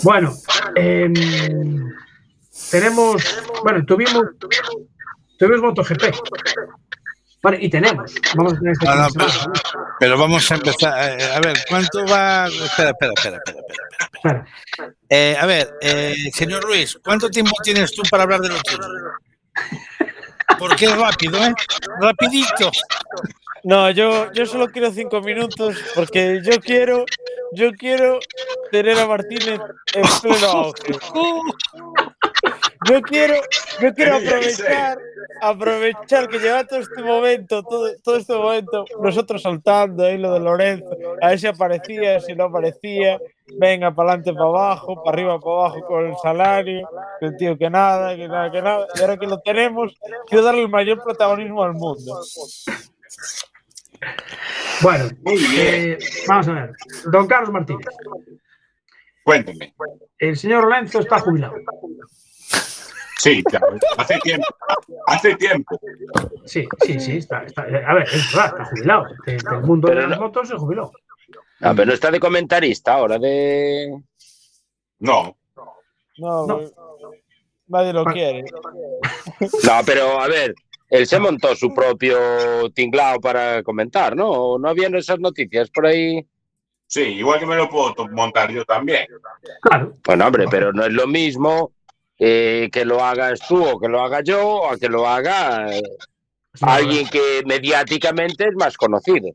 Bueno, em, tenemos, bueno, tuvimos, tuvimos MotoGP. Vale, y tenemos, vamos a tener este No, no, pero, vamos a empezar. eh, a ver, ¿cuánto va? Espera, espera, espera, espera. espera. Espera. Eh, a ver, eh, señor Luis, ¿cuánto tiempo tienes tú para hablar de lo tuyo? Porque es rápido, ¿eh? Rapidito. No, yo, yo solo quiero cinco minutos porque yo quiero, yo quiero tener a Martínez en pleno auge. Yo quiero, yo quiero aprovechar, aprovechar que lleva todo este momento, todo, todo este momento, nosotros saltando ahí lo de Lorenzo, a ver si aparecía, si no aparecía, venga para adelante, para abajo, para arriba, para abajo con el salario, que el tío que nada, que nada, que nada. Y ahora que lo tenemos, quiero darle el mayor protagonismo al mundo. Bueno, Muy bien. eh, vamos a ver. Don Carlos Martínez, Cuéntame. el señor Lorenzo está jubilado. Sí, claro. Hace tiempo. Hace tiempo. Sí, sí, sí, está, está- a ver, es verdad, está jubilado. De- del mundo Pero de las no- motos se jubiló. Ah, pero no está de comentarista ahora de. No. No, No. nadie lo quiere. No, pero a ver, él se montó su propio tinglao para comentar, ¿no? ¿O ¿No habían esas noticias por ahí? Sí, igual que me lo puedo montar yo también. Claro, Bueno, hombre, pero no es lo mismo eh, que lo hagas tú o que lo haga yo o que lo haga eh, alguien que mediáticamente es más conocido.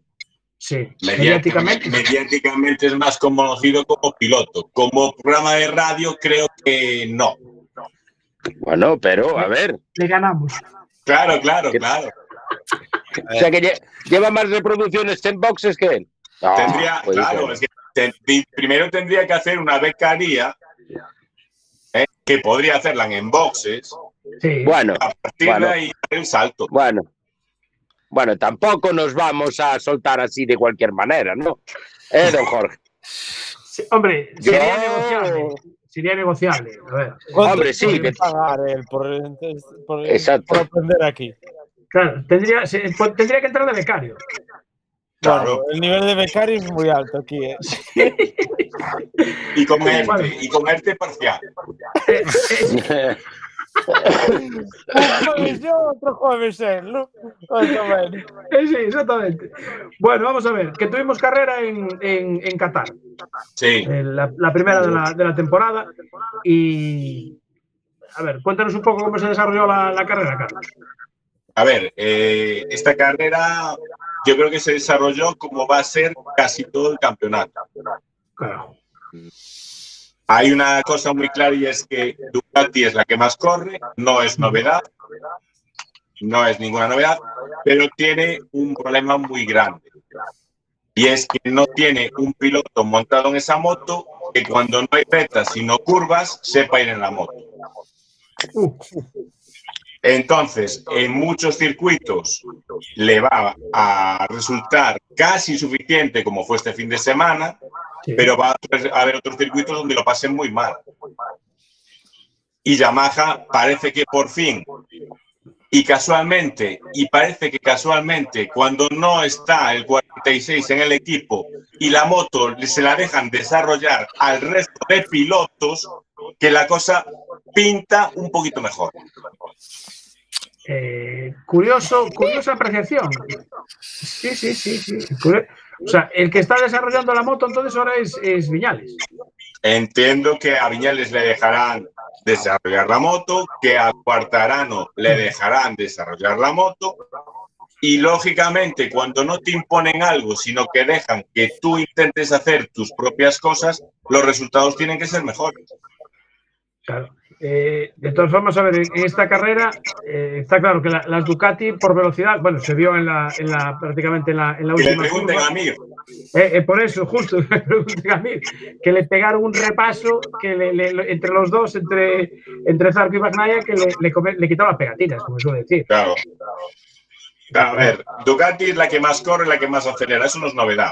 Sí, Mediáticamente, mediáticamente. mediáticamente es más conocido como piloto. Como programa de radio, creo que no. Bueno, pero a ver, Le ganamos. Claro, claro, ¿Qué- claro. o sea que lle- lleva más reproducciones en boxes que él. No, Tendría, puede claro, es que te- primero tendría que hacer una becaría ¿eh? que podría hacerla en boxes, Sí. Bueno, a partir Bueno. de ahí el salto. bueno. Bueno, tampoco nos vamos a soltar así de cualquier manera, ¿no? ¿Eh, don Jorge? Sí, hombre, Yo- sería negociable. Sería negociable. A ver, ¿Cuánto Hombre, sí, que pagar él por, por- Exacto. por aprender aquí? claro, tendría, pues, tendría que entrar de becario. Claro. Bueno, el nivel de becario es muy alto aquí. ¿eh? Y con Bueno. ERTE, y con ERTE parcial. Un jueves yo, otro jueves él, ¿no? Sí, exactamente. Bueno, vamos a ver, que tuvimos carrera en, en, en Qatar, Sí. eh, la, la primera de la, de la temporada. Y, a ver, cuéntanos un poco cómo se desarrolló la, la carrera, Carlos. A ver, eh, esta carrera yo creo que se desarrolló como va a ser casi todo el campeonato. Claro. Hay una cosa muy clara y es que Ducati es la que más corre, no es novedad, no es ninguna novedad, pero tiene un problema muy grande. Y es que no tiene un piloto montado en esa moto que cuando no hay rectas y no curvas sepa ir en la moto. Entonces, en muchos circuitos le va a resultar casi suficiente como fue este fin de semana, sí. pero va a haber otros circuitos donde lo pasen muy mal. Y Yamaha parece que por fin, y casualmente, y parece que casualmente, cuando no está el 46 en el equipo y la moto se la dejan desarrollar al resto de pilotos, que la cosa pinta un poquito mejor. Eh, curioso, curiosa apreciación. Sí, sí, sí, sí. O sea, el que está desarrollando la moto entonces ahora es, es Viñales. Entiendo que a Viñales le dejarán desarrollar la moto, que a Cuartarano le dejarán desarrollar la moto Y lógicamente, cuando no te imponen algo, sino que dejan que tú intentes hacer tus propias cosas, los resultados tienen que ser mejores. Claro. Eh, de todas formas, a ver, en esta carrera eh, está claro que la- las Ducati por velocidad, bueno, se vio en la, en la prácticamente en la, en la Que le última pregunten curva. a mí. Eh, eh, por eso, justo, pregunten a mí, que le pegaron un repaso que le- le- le- entre los dos, entre, entre Zarco y Bagnaia, que le, le, come- le quitaba las pegatinas, como suele decir. Claro. Claro, a ver, Ducati es la que más corre, la que más acelera, eso no es novedad.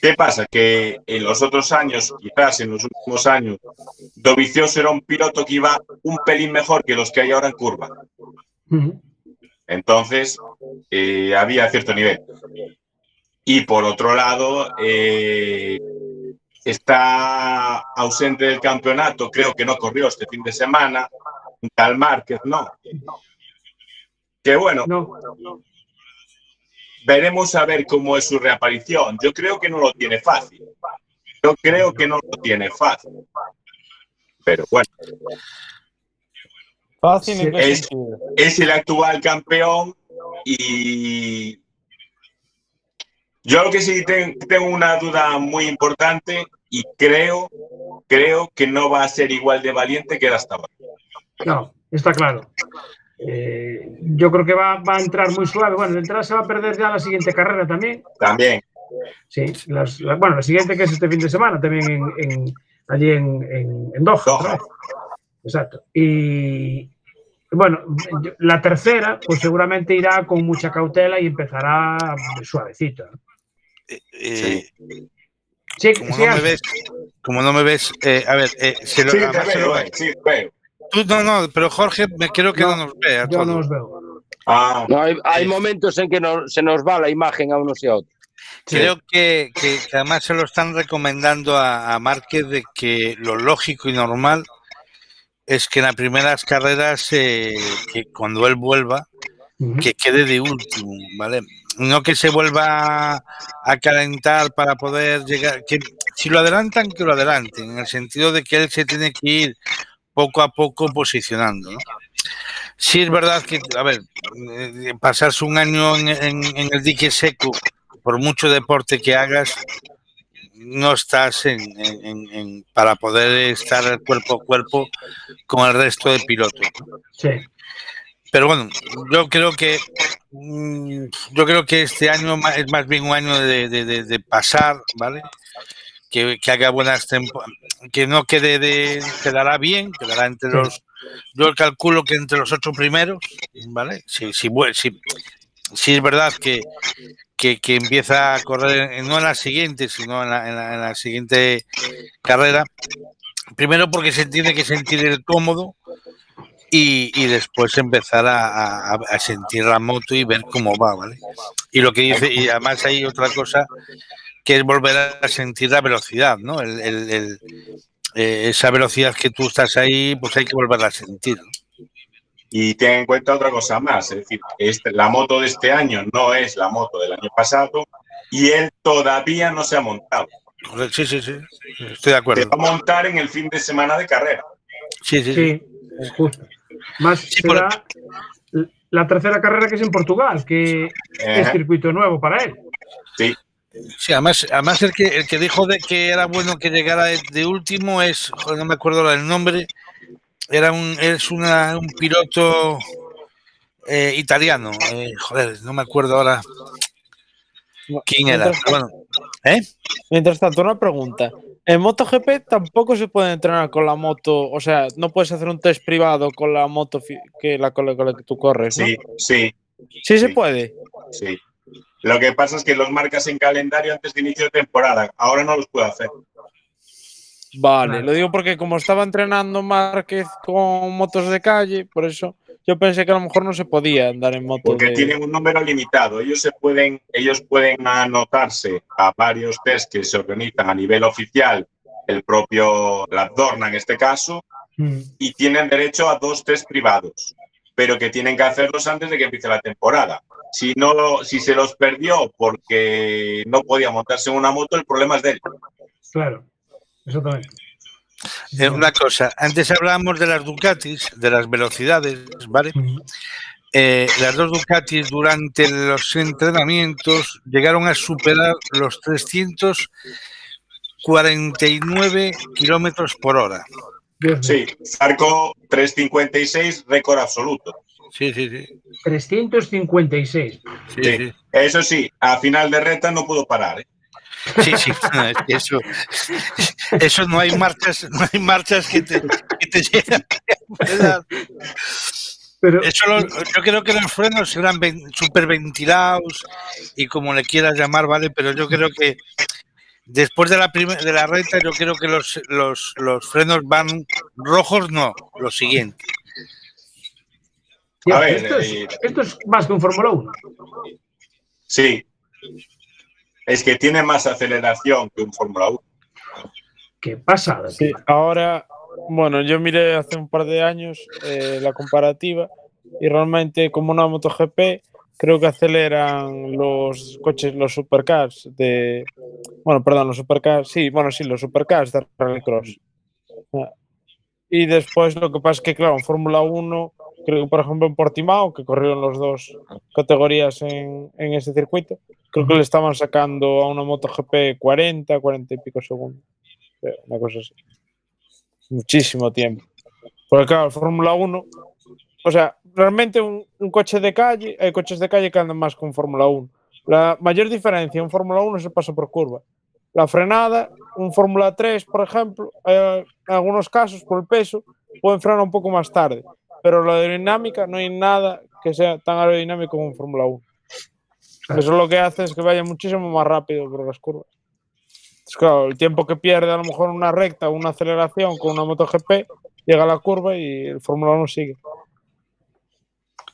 ¿Qué pasa? Que en los otros años, quizás en los últimos años, Dovizioso era un piloto que iba un pelín mejor que los que hay ahora en curva. Entonces, eh, había cierto nivel. Y por otro lado, eh, está ausente del campeonato, creo que no corrió este fin de semana, tal Márquez, no. Que bueno, No, veremos a ver cómo es su reaparición. Yo creo que no lo tiene fácil. Yo creo que no lo tiene fácil. Pero bueno, Fácil es- es el actual campeón y yo lo que sí ten- tengo una duda muy importante y creo, creo que no va a ser igual de valiente que era hasta ahora. no, está claro. Eh, yo creo que va, va a entrar muy suave. Bueno, de entrada se va a perder ya la siguiente carrera también. También, Sí, las- la- bueno, la siguiente que es este fin de semana, también en, en- allí en, en, en Doha. Doha. ¿no? Exacto. Y bueno, la tercera, pues seguramente irá con mucha cautela y empezará suavecito. ¿no? Eh, eh, Sí, como, sí, no ves, como no me ves, eh, a ver, eh, se lo- sí, te además se veo, lo- eh, sí, veo. Tú no, no, pero Jorge me creo que no, No, nos ve a yo no os veo. Ah, No, hay, hay momentos en que no- se nos va la imagen a unos y a otros. Creo que, que- que además se lo están recomendando a, a Márquez de que lo lógico y normal es que en las primeras carreras, eh, que cuando él vuelva, que quede de último, ¿vale? No que se vuelva a calentar para poder llegar, que si lo adelantan, que lo adelanten, en el sentido de que él se tiene que ir poco a poco posicionando, ¿no? Sí es verdad que, a ver, eh, pasarse un año en, en- en el dique seco, por mucho deporte que hagas, no estás en, en- en- en- para poder estar cuerpo a cuerpo con el resto de pilotos. Sí. Pero bueno, yo creo que mm, yo creo que este año es más bien un año de, de- de- de pasar, ¿vale? Que, haga buenas temporadas, que no quede de, quedará bien, quedará entre los, yo calculo que entre los ocho primeros, ¿vale? Si, si, si, si es verdad que, que, que empieza a correr, no en la siguiente, sino en la, en la- en la siguiente carrera, primero porque se tiene que sentir el cómodo, y, y después empezar a, a- a sentir la moto y ver cómo va, ¿vale? Y lo que dice, y además hay otra cosa que es volver a sentir la velocidad, ¿no? El- el- el, eh, esa velocidad que tú estás ahí, pues hay que volverla a sentir. Y ten en cuenta otra cosa más, es decir, este, la moto de este año no es la moto del año pasado y él todavía no se ha montado. Sí, sí, sí, estoy de Se acuerdo. va a montar en el fin de semana de carrera. Sí, sí, sí. Sí, justo. Más Sí, por- la tercera carrera que es en Portugal, que es circuito nuevo para él. sí, Sí, además, además el que el que dijo de que era bueno que llegara de, de último es, no me acuerdo ahora el nombre, era un es una, un piloto eh, italiano, eh, joder, no me acuerdo ahora quién era. Mientras, bueno, ¿eh? mientras tanto, una pregunta. En MotoGP tampoco se puede entrenar con la moto, o sea, no puedes hacer un test privado con la moto que la con la, con la que tú corres, ¿no? sí, sí, Sí se Sí. puede. sí. Lo que pasa es que los marcas en calendario antes de inicio de temporada. Ahora no los puedo hacer. Vale, lo digo porque como estaba entrenando Márquez con motos de calle, por eso yo pensé que a lo mejor no se podía andar en moto Porque de... tienen un número limitado. Ellos se pueden, ellos pueden anotarse a varios test que se organizan a nivel oficial, el propio la Dorna en este caso, Mm. y tienen derecho a dos test privados, pero que tienen que hacerlos antes de que empiece la temporada. Si no, si se los perdió porque no podía montarse en una moto, el problema es de él. Claro, exactamente. Eh, una cosa, antes hablábamos de las Ducatis, de las velocidades, ¿vale? Eh, las dos Ducatis durante los entrenamientos llegaron a superar los 349 kilómetros por hora. Sí, Zarco 356, récord absoluto. Sí, sí, sí. 356. sí, Sí. sí. Eso sí, a final de reta no pudo parar. ¿eh? Sí, sí, eso, eso no hay marchas, no hay marchas que te, que te frenar. Pero Eso lo- yo creo que los frenos serán ven- súper ventilados y como le quieras llamar, ¿vale? Pero yo creo que después de la primer, de la recta, yo creo que los, los, los frenos van rojos, no, lo siguiente. Tío, a ver, esto, es, eh, esto es más que un Fórmula 1. Sí. Es que tiene más aceleración que un Fórmula 1. Qué pasada. Sí, ahora, bueno, yo miré hace un par de años eh, la comparativa y realmente como una MotoGP creo que aceleran los coches, los supercars de, bueno, perdón, los supercars, sí, bueno, sí, los supercars de Rallycross. Ah. Y después lo que pasa es que, claro, en Fórmula 1, creo que por ejemplo en Portimao, que corrieron las dos categorías en, en ese circuito, creo que le estaban sacando a una MotoGP 40, 40 y pico segundos. Eh, Una cosa así. Muchísimo tiempo. Porque claro, Fórmula 1, o sea, realmente un, un coche de calle, hay coches de calle que andan más con Fórmula 1. La mayor diferencia en Fórmula 1 es el paso por curva. La frenada, un Fórmula 3, por ejemplo, eh, en algunos casos, por el peso, pueden frenar un poco más tarde. Pero la aerodinámica, no hay nada que sea tan aerodinámico como en Fórmula 1. Eso lo que hace es que vaya muchísimo más rápido por las curvas. Entonces, claro, el tiempo que pierde a lo mejor una recta o una aceleración con una MotoGP, llega a la curva y el Fórmula 1 sigue.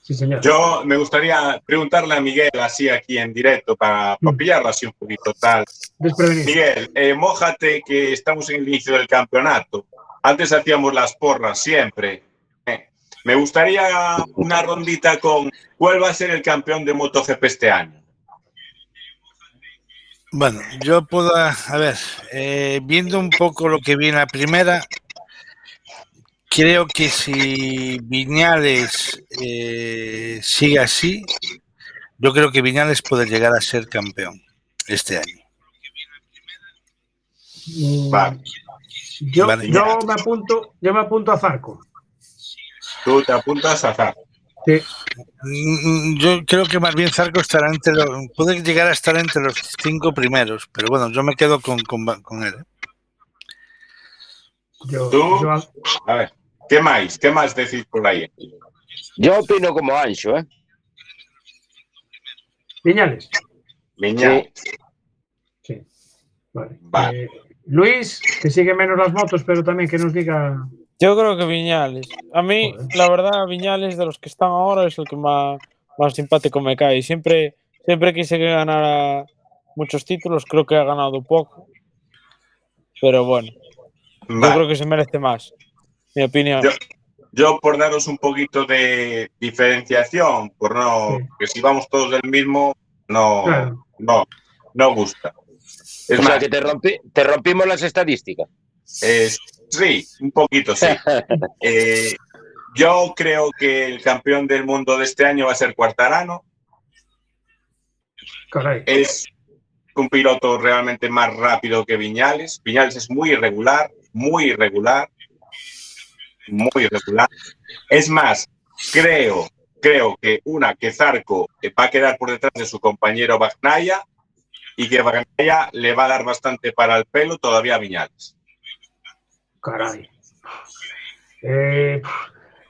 Sí, señor. Yo me gustaría preguntarle a Miguel así aquí en directo para, para Mm. pillarlo así un poquito tal. Miguel, eh, mójate que estamos en el inicio del campeonato. Antes hacíamos las porras siempre. Me gustaría una rondita con cuál va a ser el campeón de MotoGP este año. Bueno, yo puedo, a ver, eh, viendo un poco lo que viene la primera, creo que si Viñales eh, sigue así, yo creo que Viñales puede llegar a ser campeón este año. Vale. Yo, Vale, yo ya. me apunto, yo me apunto a Zarco. Tú te apuntas a Zar. Sí. Mm, Yo creo que más bien Zarco estará entre los, puede llegar a estar entre los cinco primeros, pero bueno, yo me quedo con, con, con él. ¿eh? Yo, ¿Tú? yo a- ver, ¿qué más? ¿Qué más decís por ahí? Yo opino como Ancho, ¿eh? Viñales. Viñales. Sí. Vale. Vale. Eh, Luis, que sigue menos las motos, pero también que nos diga. Yo creo que Viñales. A mí, Joder. la verdad, Viñales de los que están ahora es el que más, más simpático me cae. Siempre, siempre quise que ganara muchos títulos, creo que ha ganado poco. Pero bueno, yo creo que se merece más. Mi opinión. Yo- Yo por daros un poquito de diferenciación, por no, Sí. que si vamos todos del mismo, no, Claro. no, no gusta. Es O sea, más, que te, rompi- te rompimos las estadísticas. es- sí, un poquito sí. Eh, yo creo que el campeón del mundo de este año va a ser Cuartarano. Caray. Es un piloto realmente más rápido que Viñales. Viñales es muy irregular, muy irregular, muy irregular. Es más, creo, creo que una, que Zarco eh, va a quedar por detrás de su compañero Bagnaya y que Bagnaya le va a dar bastante para el pelo todavía a Viñales. Caray. Eh,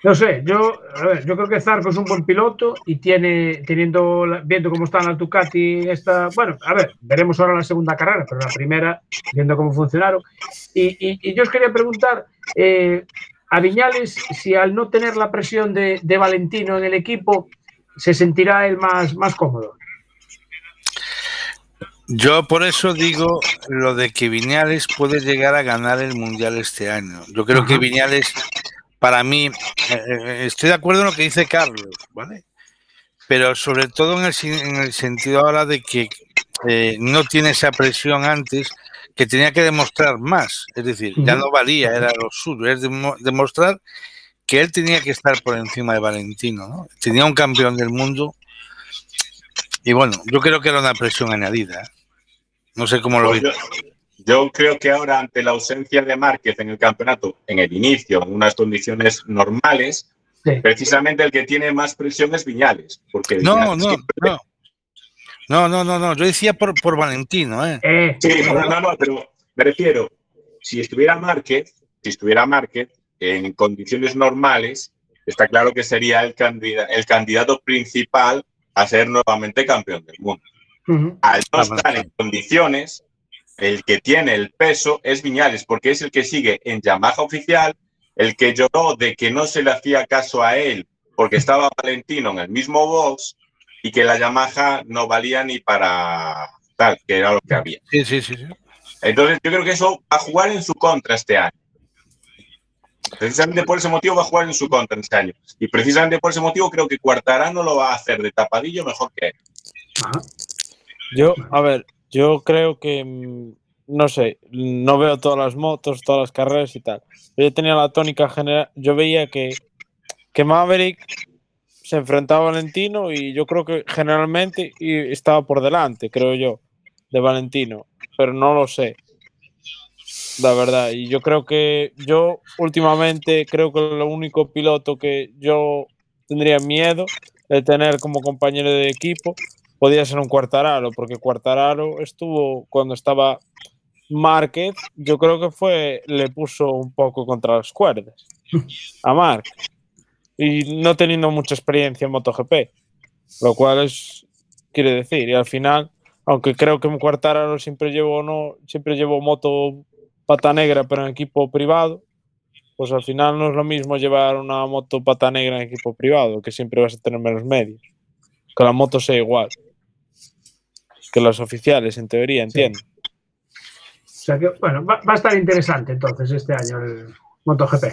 no sé, yo, a ver, yo creo que Zarco es un buen piloto y tiene, teniendo, viendo cómo está la Ducati esta, bueno, a ver, veremos ahora la segunda carrera, pero la primera, viendo cómo funcionaron. Y, y- y yo os quería preguntar eh, a Viñales si al no tener la presión de, de Valentino en el equipo, se sentirá él más, más cómodo. Yo por eso digo lo de que Viñales puede llegar a ganar el Mundial este año. Yo creo que. Viñales, para mí, eh, eh, estoy de acuerdo en lo que dice Carlos, ¿vale? Pero sobre todo en el, en el sentido ahora de que eh, no tiene esa presión antes, que tenía que demostrar más. Es decir, ya no valía, era lo suyo, es demo- demostrar que él tenía que estar por encima de Valentino, ¿no? Tenía un campeón del mundo y bueno, yo creo que era una presión añadida. ¿eh? No sé cómo lo Pues veis. yo, yo creo que ahora, ante la ausencia de Márquez en el campeonato, en el inicio, en unas condiciones normales, Sí. precisamente el que tiene más presión es Viñales. Porque No, Viñales no, siempre- no. No, no, no, no. Yo decía por, por Valentino, ¿eh? Eh, Sí, no, no, no, pero me refiero, si estuviera Márquez, si estuviera Márquez en condiciones normales, está claro que sería el, candida- el candidato principal a ser nuevamente campeón del mundo. ujú. Al no Ah, estar en condiciones, el que tiene el peso es Viñales, porque es el que sigue en Yamaha oficial, el que lloró de que no se le hacía caso a él porque estaba Valentino en el mismo box y que la Yamaha no valía ni para tal, que era lo que había. Sí, sí, sí. sí. Entonces, yo creo que eso va a jugar en su contra este año. Precisamente por ese motivo va a jugar en su contra este año. Y precisamente por ese motivo creo que Cuartarano lo va a hacer de tapadillo mejor que él. Ajá. Yo, a ver, yo creo que, mm, no sé, no veo todas las motos, todas las carreras y tal. Yo tenía la tónica general, yo veía que, que Maverick se enfrentaba a Valentino y yo creo que generalmente y estaba por delante, creo yo, de Valentino, pero no lo sé. La verdad, y yo creo que yo últimamente creo que lo único piloto que yo tendría miedo de tener como compañero de equipo podía ser un Cuartararo, porque Cuartararo estuvo cuando estaba Márquez, yo creo que fue, le puso un poco contra las cuerdas a Mark. Y no teniendo mucha experiencia en MotoGP, lo cual es, quiere decir, y al final, aunque creo que un Cuartararo siempre llevó, no, siempre llevó moto pata negra, pero en equipo privado, pues al final no es lo mismo llevar una moto pata negra en equipo privado, que siempre vas a tener menos medios. Que la moto sea igual que las oficiales, en teoría, entiendo. O sea que, bueno, va, va a estar interesante entonces este año el MotoGP.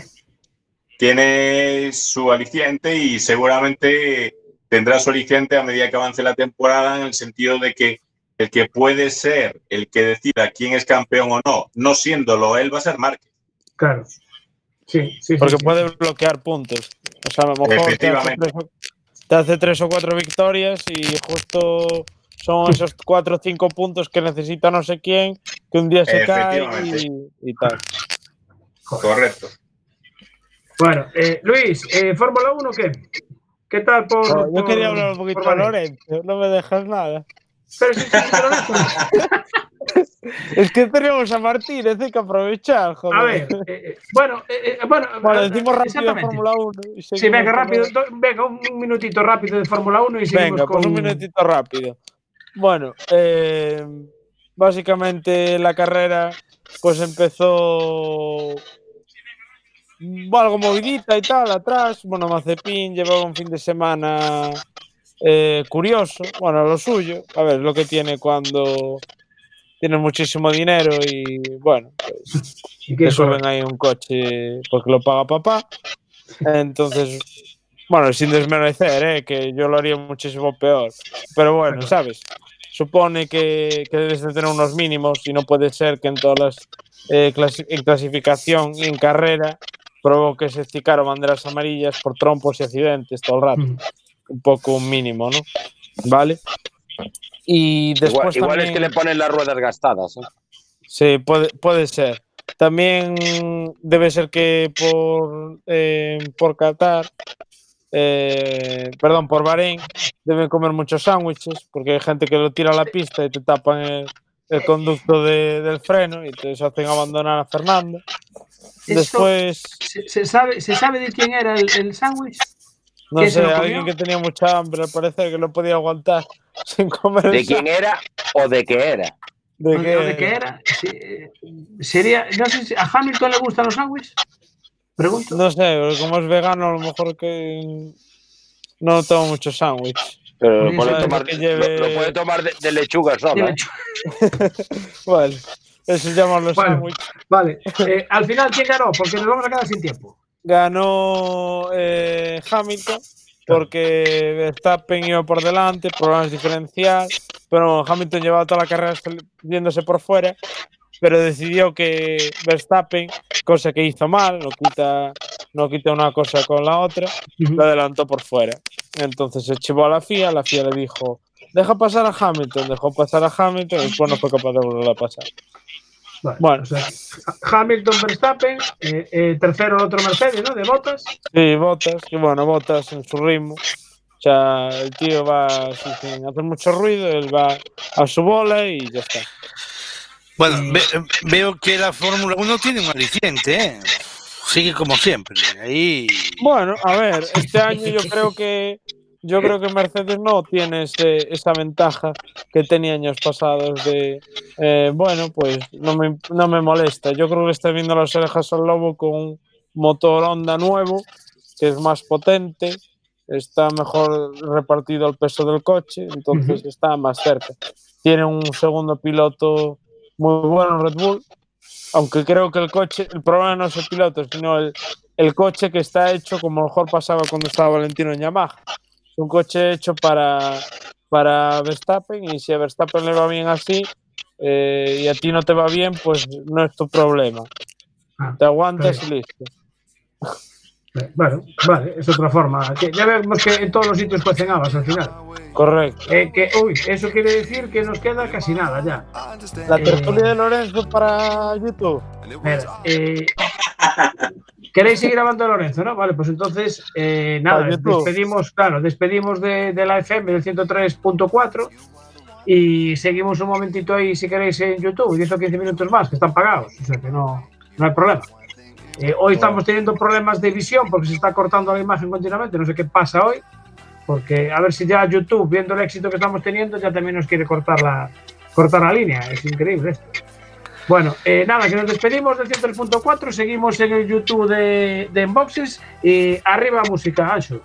Tiene su aliciente y seguramente tendrá su aliciente a medida que avance la temporada en el sentido de que el que puede ser el que decida quién es campeón o no, no siéndolo él, va a ser Márquez. Claro. Sí, sí, sí, Porque sí, puede sí. bloquear puntos. O sea, a lo mejor te hace, Efectivamente. tres, o- te hace tres o cuatro victorias y justo son esos cuatro o cinco puntos que necesita no sé quién, que un día se cae y, y tal. Correcto. Bueno, eh, Luis, eh, ¿Fórmula 1 qué? ¿Qué tal por. Yo por- quería hablar un poquito de? Lorenzo, no me dejas nada. Pero sí, Es que tenemos a Martínez, hay que aprovechar, joder. A ver, eh, eh, bueno, eh, eh, bueno, Bueno, eh, decimos rápido de. Fórmula 1. y Sí, venga, con rápido, venga, un, minutito rápido de Fórmula 1 y seguimos Venga, con... pues un minutito rápido. Bueno, eh, básicamente la carrera pues empezó mm, algo movidita y tal atrás. Bueno, Mazepin llevaba un fin de semana eh, curioso, bueno, lo suyo. A ver, lo que tiene cuando tiene muchísimo dinero y bueno, pues, suben ahí un coche porque lo paga papá. Entonces, bueno, sin desmerecer, ¿eh? que yo lo haría muchísimo peor. Pero bueno, ¿sabes? Supone que, que debes de tener unos mínimos y no puede ser que en todas las eh, clasi- en clasificación y en carrera provoques esticar o banderas amarillas por trompos y accidentes todo el rato. Un poco un mínimo, ¿no? ¿Vale? Y Igual, después igual es también- que le ponen las ruedas gastadas. ¿eh? Sí, puede, puede ser. También debe ser que por, eh, por Qatar, eh, perdón, por Bahrein, deben comer muchos sándwiches, porque hay gente que lo tira a la pista y te tapan el, el conducto de- del freno y te hacen abandonar a Fernando. Después, ¿Se, se sabe, ¿Se sabe de quién era el, el sándwich? No ¿quién se sé, alguien que tenía mucha hambre, al parecer que no podía aguantar sin comer ¿De quién era o de qué era? ¿De ¿O qué? de qué era? Sí, eh, sería, no sé si a Hamilton le gustan los sándwiches. Pregunto. No sé, pero como es vegano, a lo mejor que no tomo mucho sándwich. Pero lo puede tomar, que lleve- lo, puede tomar de, de lechuga sola. Tiene ¿eh? Vale, eso llaman Bueno. sándwich. Vale, eh, al final, ¿quién ganó? Porque nos vamos a quedar sin tiempo. Ganó eh, Hamilton porque Verstappen iba por delante, problemas diferencial, pero Hamilton llevaba toda la carrera yéndose por fuera, pero decidió que Verstappen, cosa que hizo mal, lo quita no quitó una cosa con la otra, lo adelantó por fuera. Entonces se chivó a la FIA, la FIA le dijo, deja pasar a Hamilton, dejó pasar a Hamilton y después no fue capaz de volver a pasar. Vale, Bueno. o sea, Hamilton, Verstappen, eh, eh, tercero el otro Mercedes, ¿no? De botas. Sí, Botas, que bueno, Botas en su ritmo. O sea, el tío va así, sin hacer mucho ruido, él va a su bola y ya está. Bueno, ve- veo que la Fórmula 1 tiene un aliciente, ¿eh? Sigue como siempre. Ahí. Bueno, a ver, este año yo creo que yo creo que Mercedes no tiene ese- esa ventaja que tenía años pasados de eh, bueno, pues no me, no me molesta. Yo creo que está viendo las orejas al lobo con un motor Honda nuevo, que es más potente, está mejor repartido el peso del coche, entonces está más cerca. Tiene un segundo piloto muy bueno Red Bull, aunque creo que el coche, el problema no es el piloto, sino el, el coche que está hecho como mejor pasaba cuando estaba Valentino en Yamaha. Un coche hecho para, para Verstappen y si a Verstappen le va bien así eh, y a ti no te va bien, pues no es tu problema. Ah, Te aguantas y listo. Eh, Bueno, vale, es otra forma. Que ya vemos que en todos los sitios cuecen habas al final. Correcto. Eh, que, uy, eso quiere decir que nos queda casi nada ya. La Eh, tertulia de Lorenzo para YouTube. Mira, eh, ¿Queréis seguir hablando de Lorenzo, no? Vale, pues entonces, eh, nada, despedimos, claro, despedimos de, de la FM del 103.4 y seguimos un momentito ahí, si queréis, en YouTube, 10 o 15 minutos más, que están pagados, o sea que no, no hay problema. Eh, hoy estamos teniendo problemas de visión porque se está cortando la imagen continuamente, no sé qué pasa hoy, porque a ver si ya YouTube, viendo el éxito que estamos teniendo, ya también nos quiere cortar la, cortar la línea, es increíble esto. Bueno, eh, nada, que nos despedimos del 103.4, seguimos en el YouTube de, de Enboxes y arriba música, Ancho.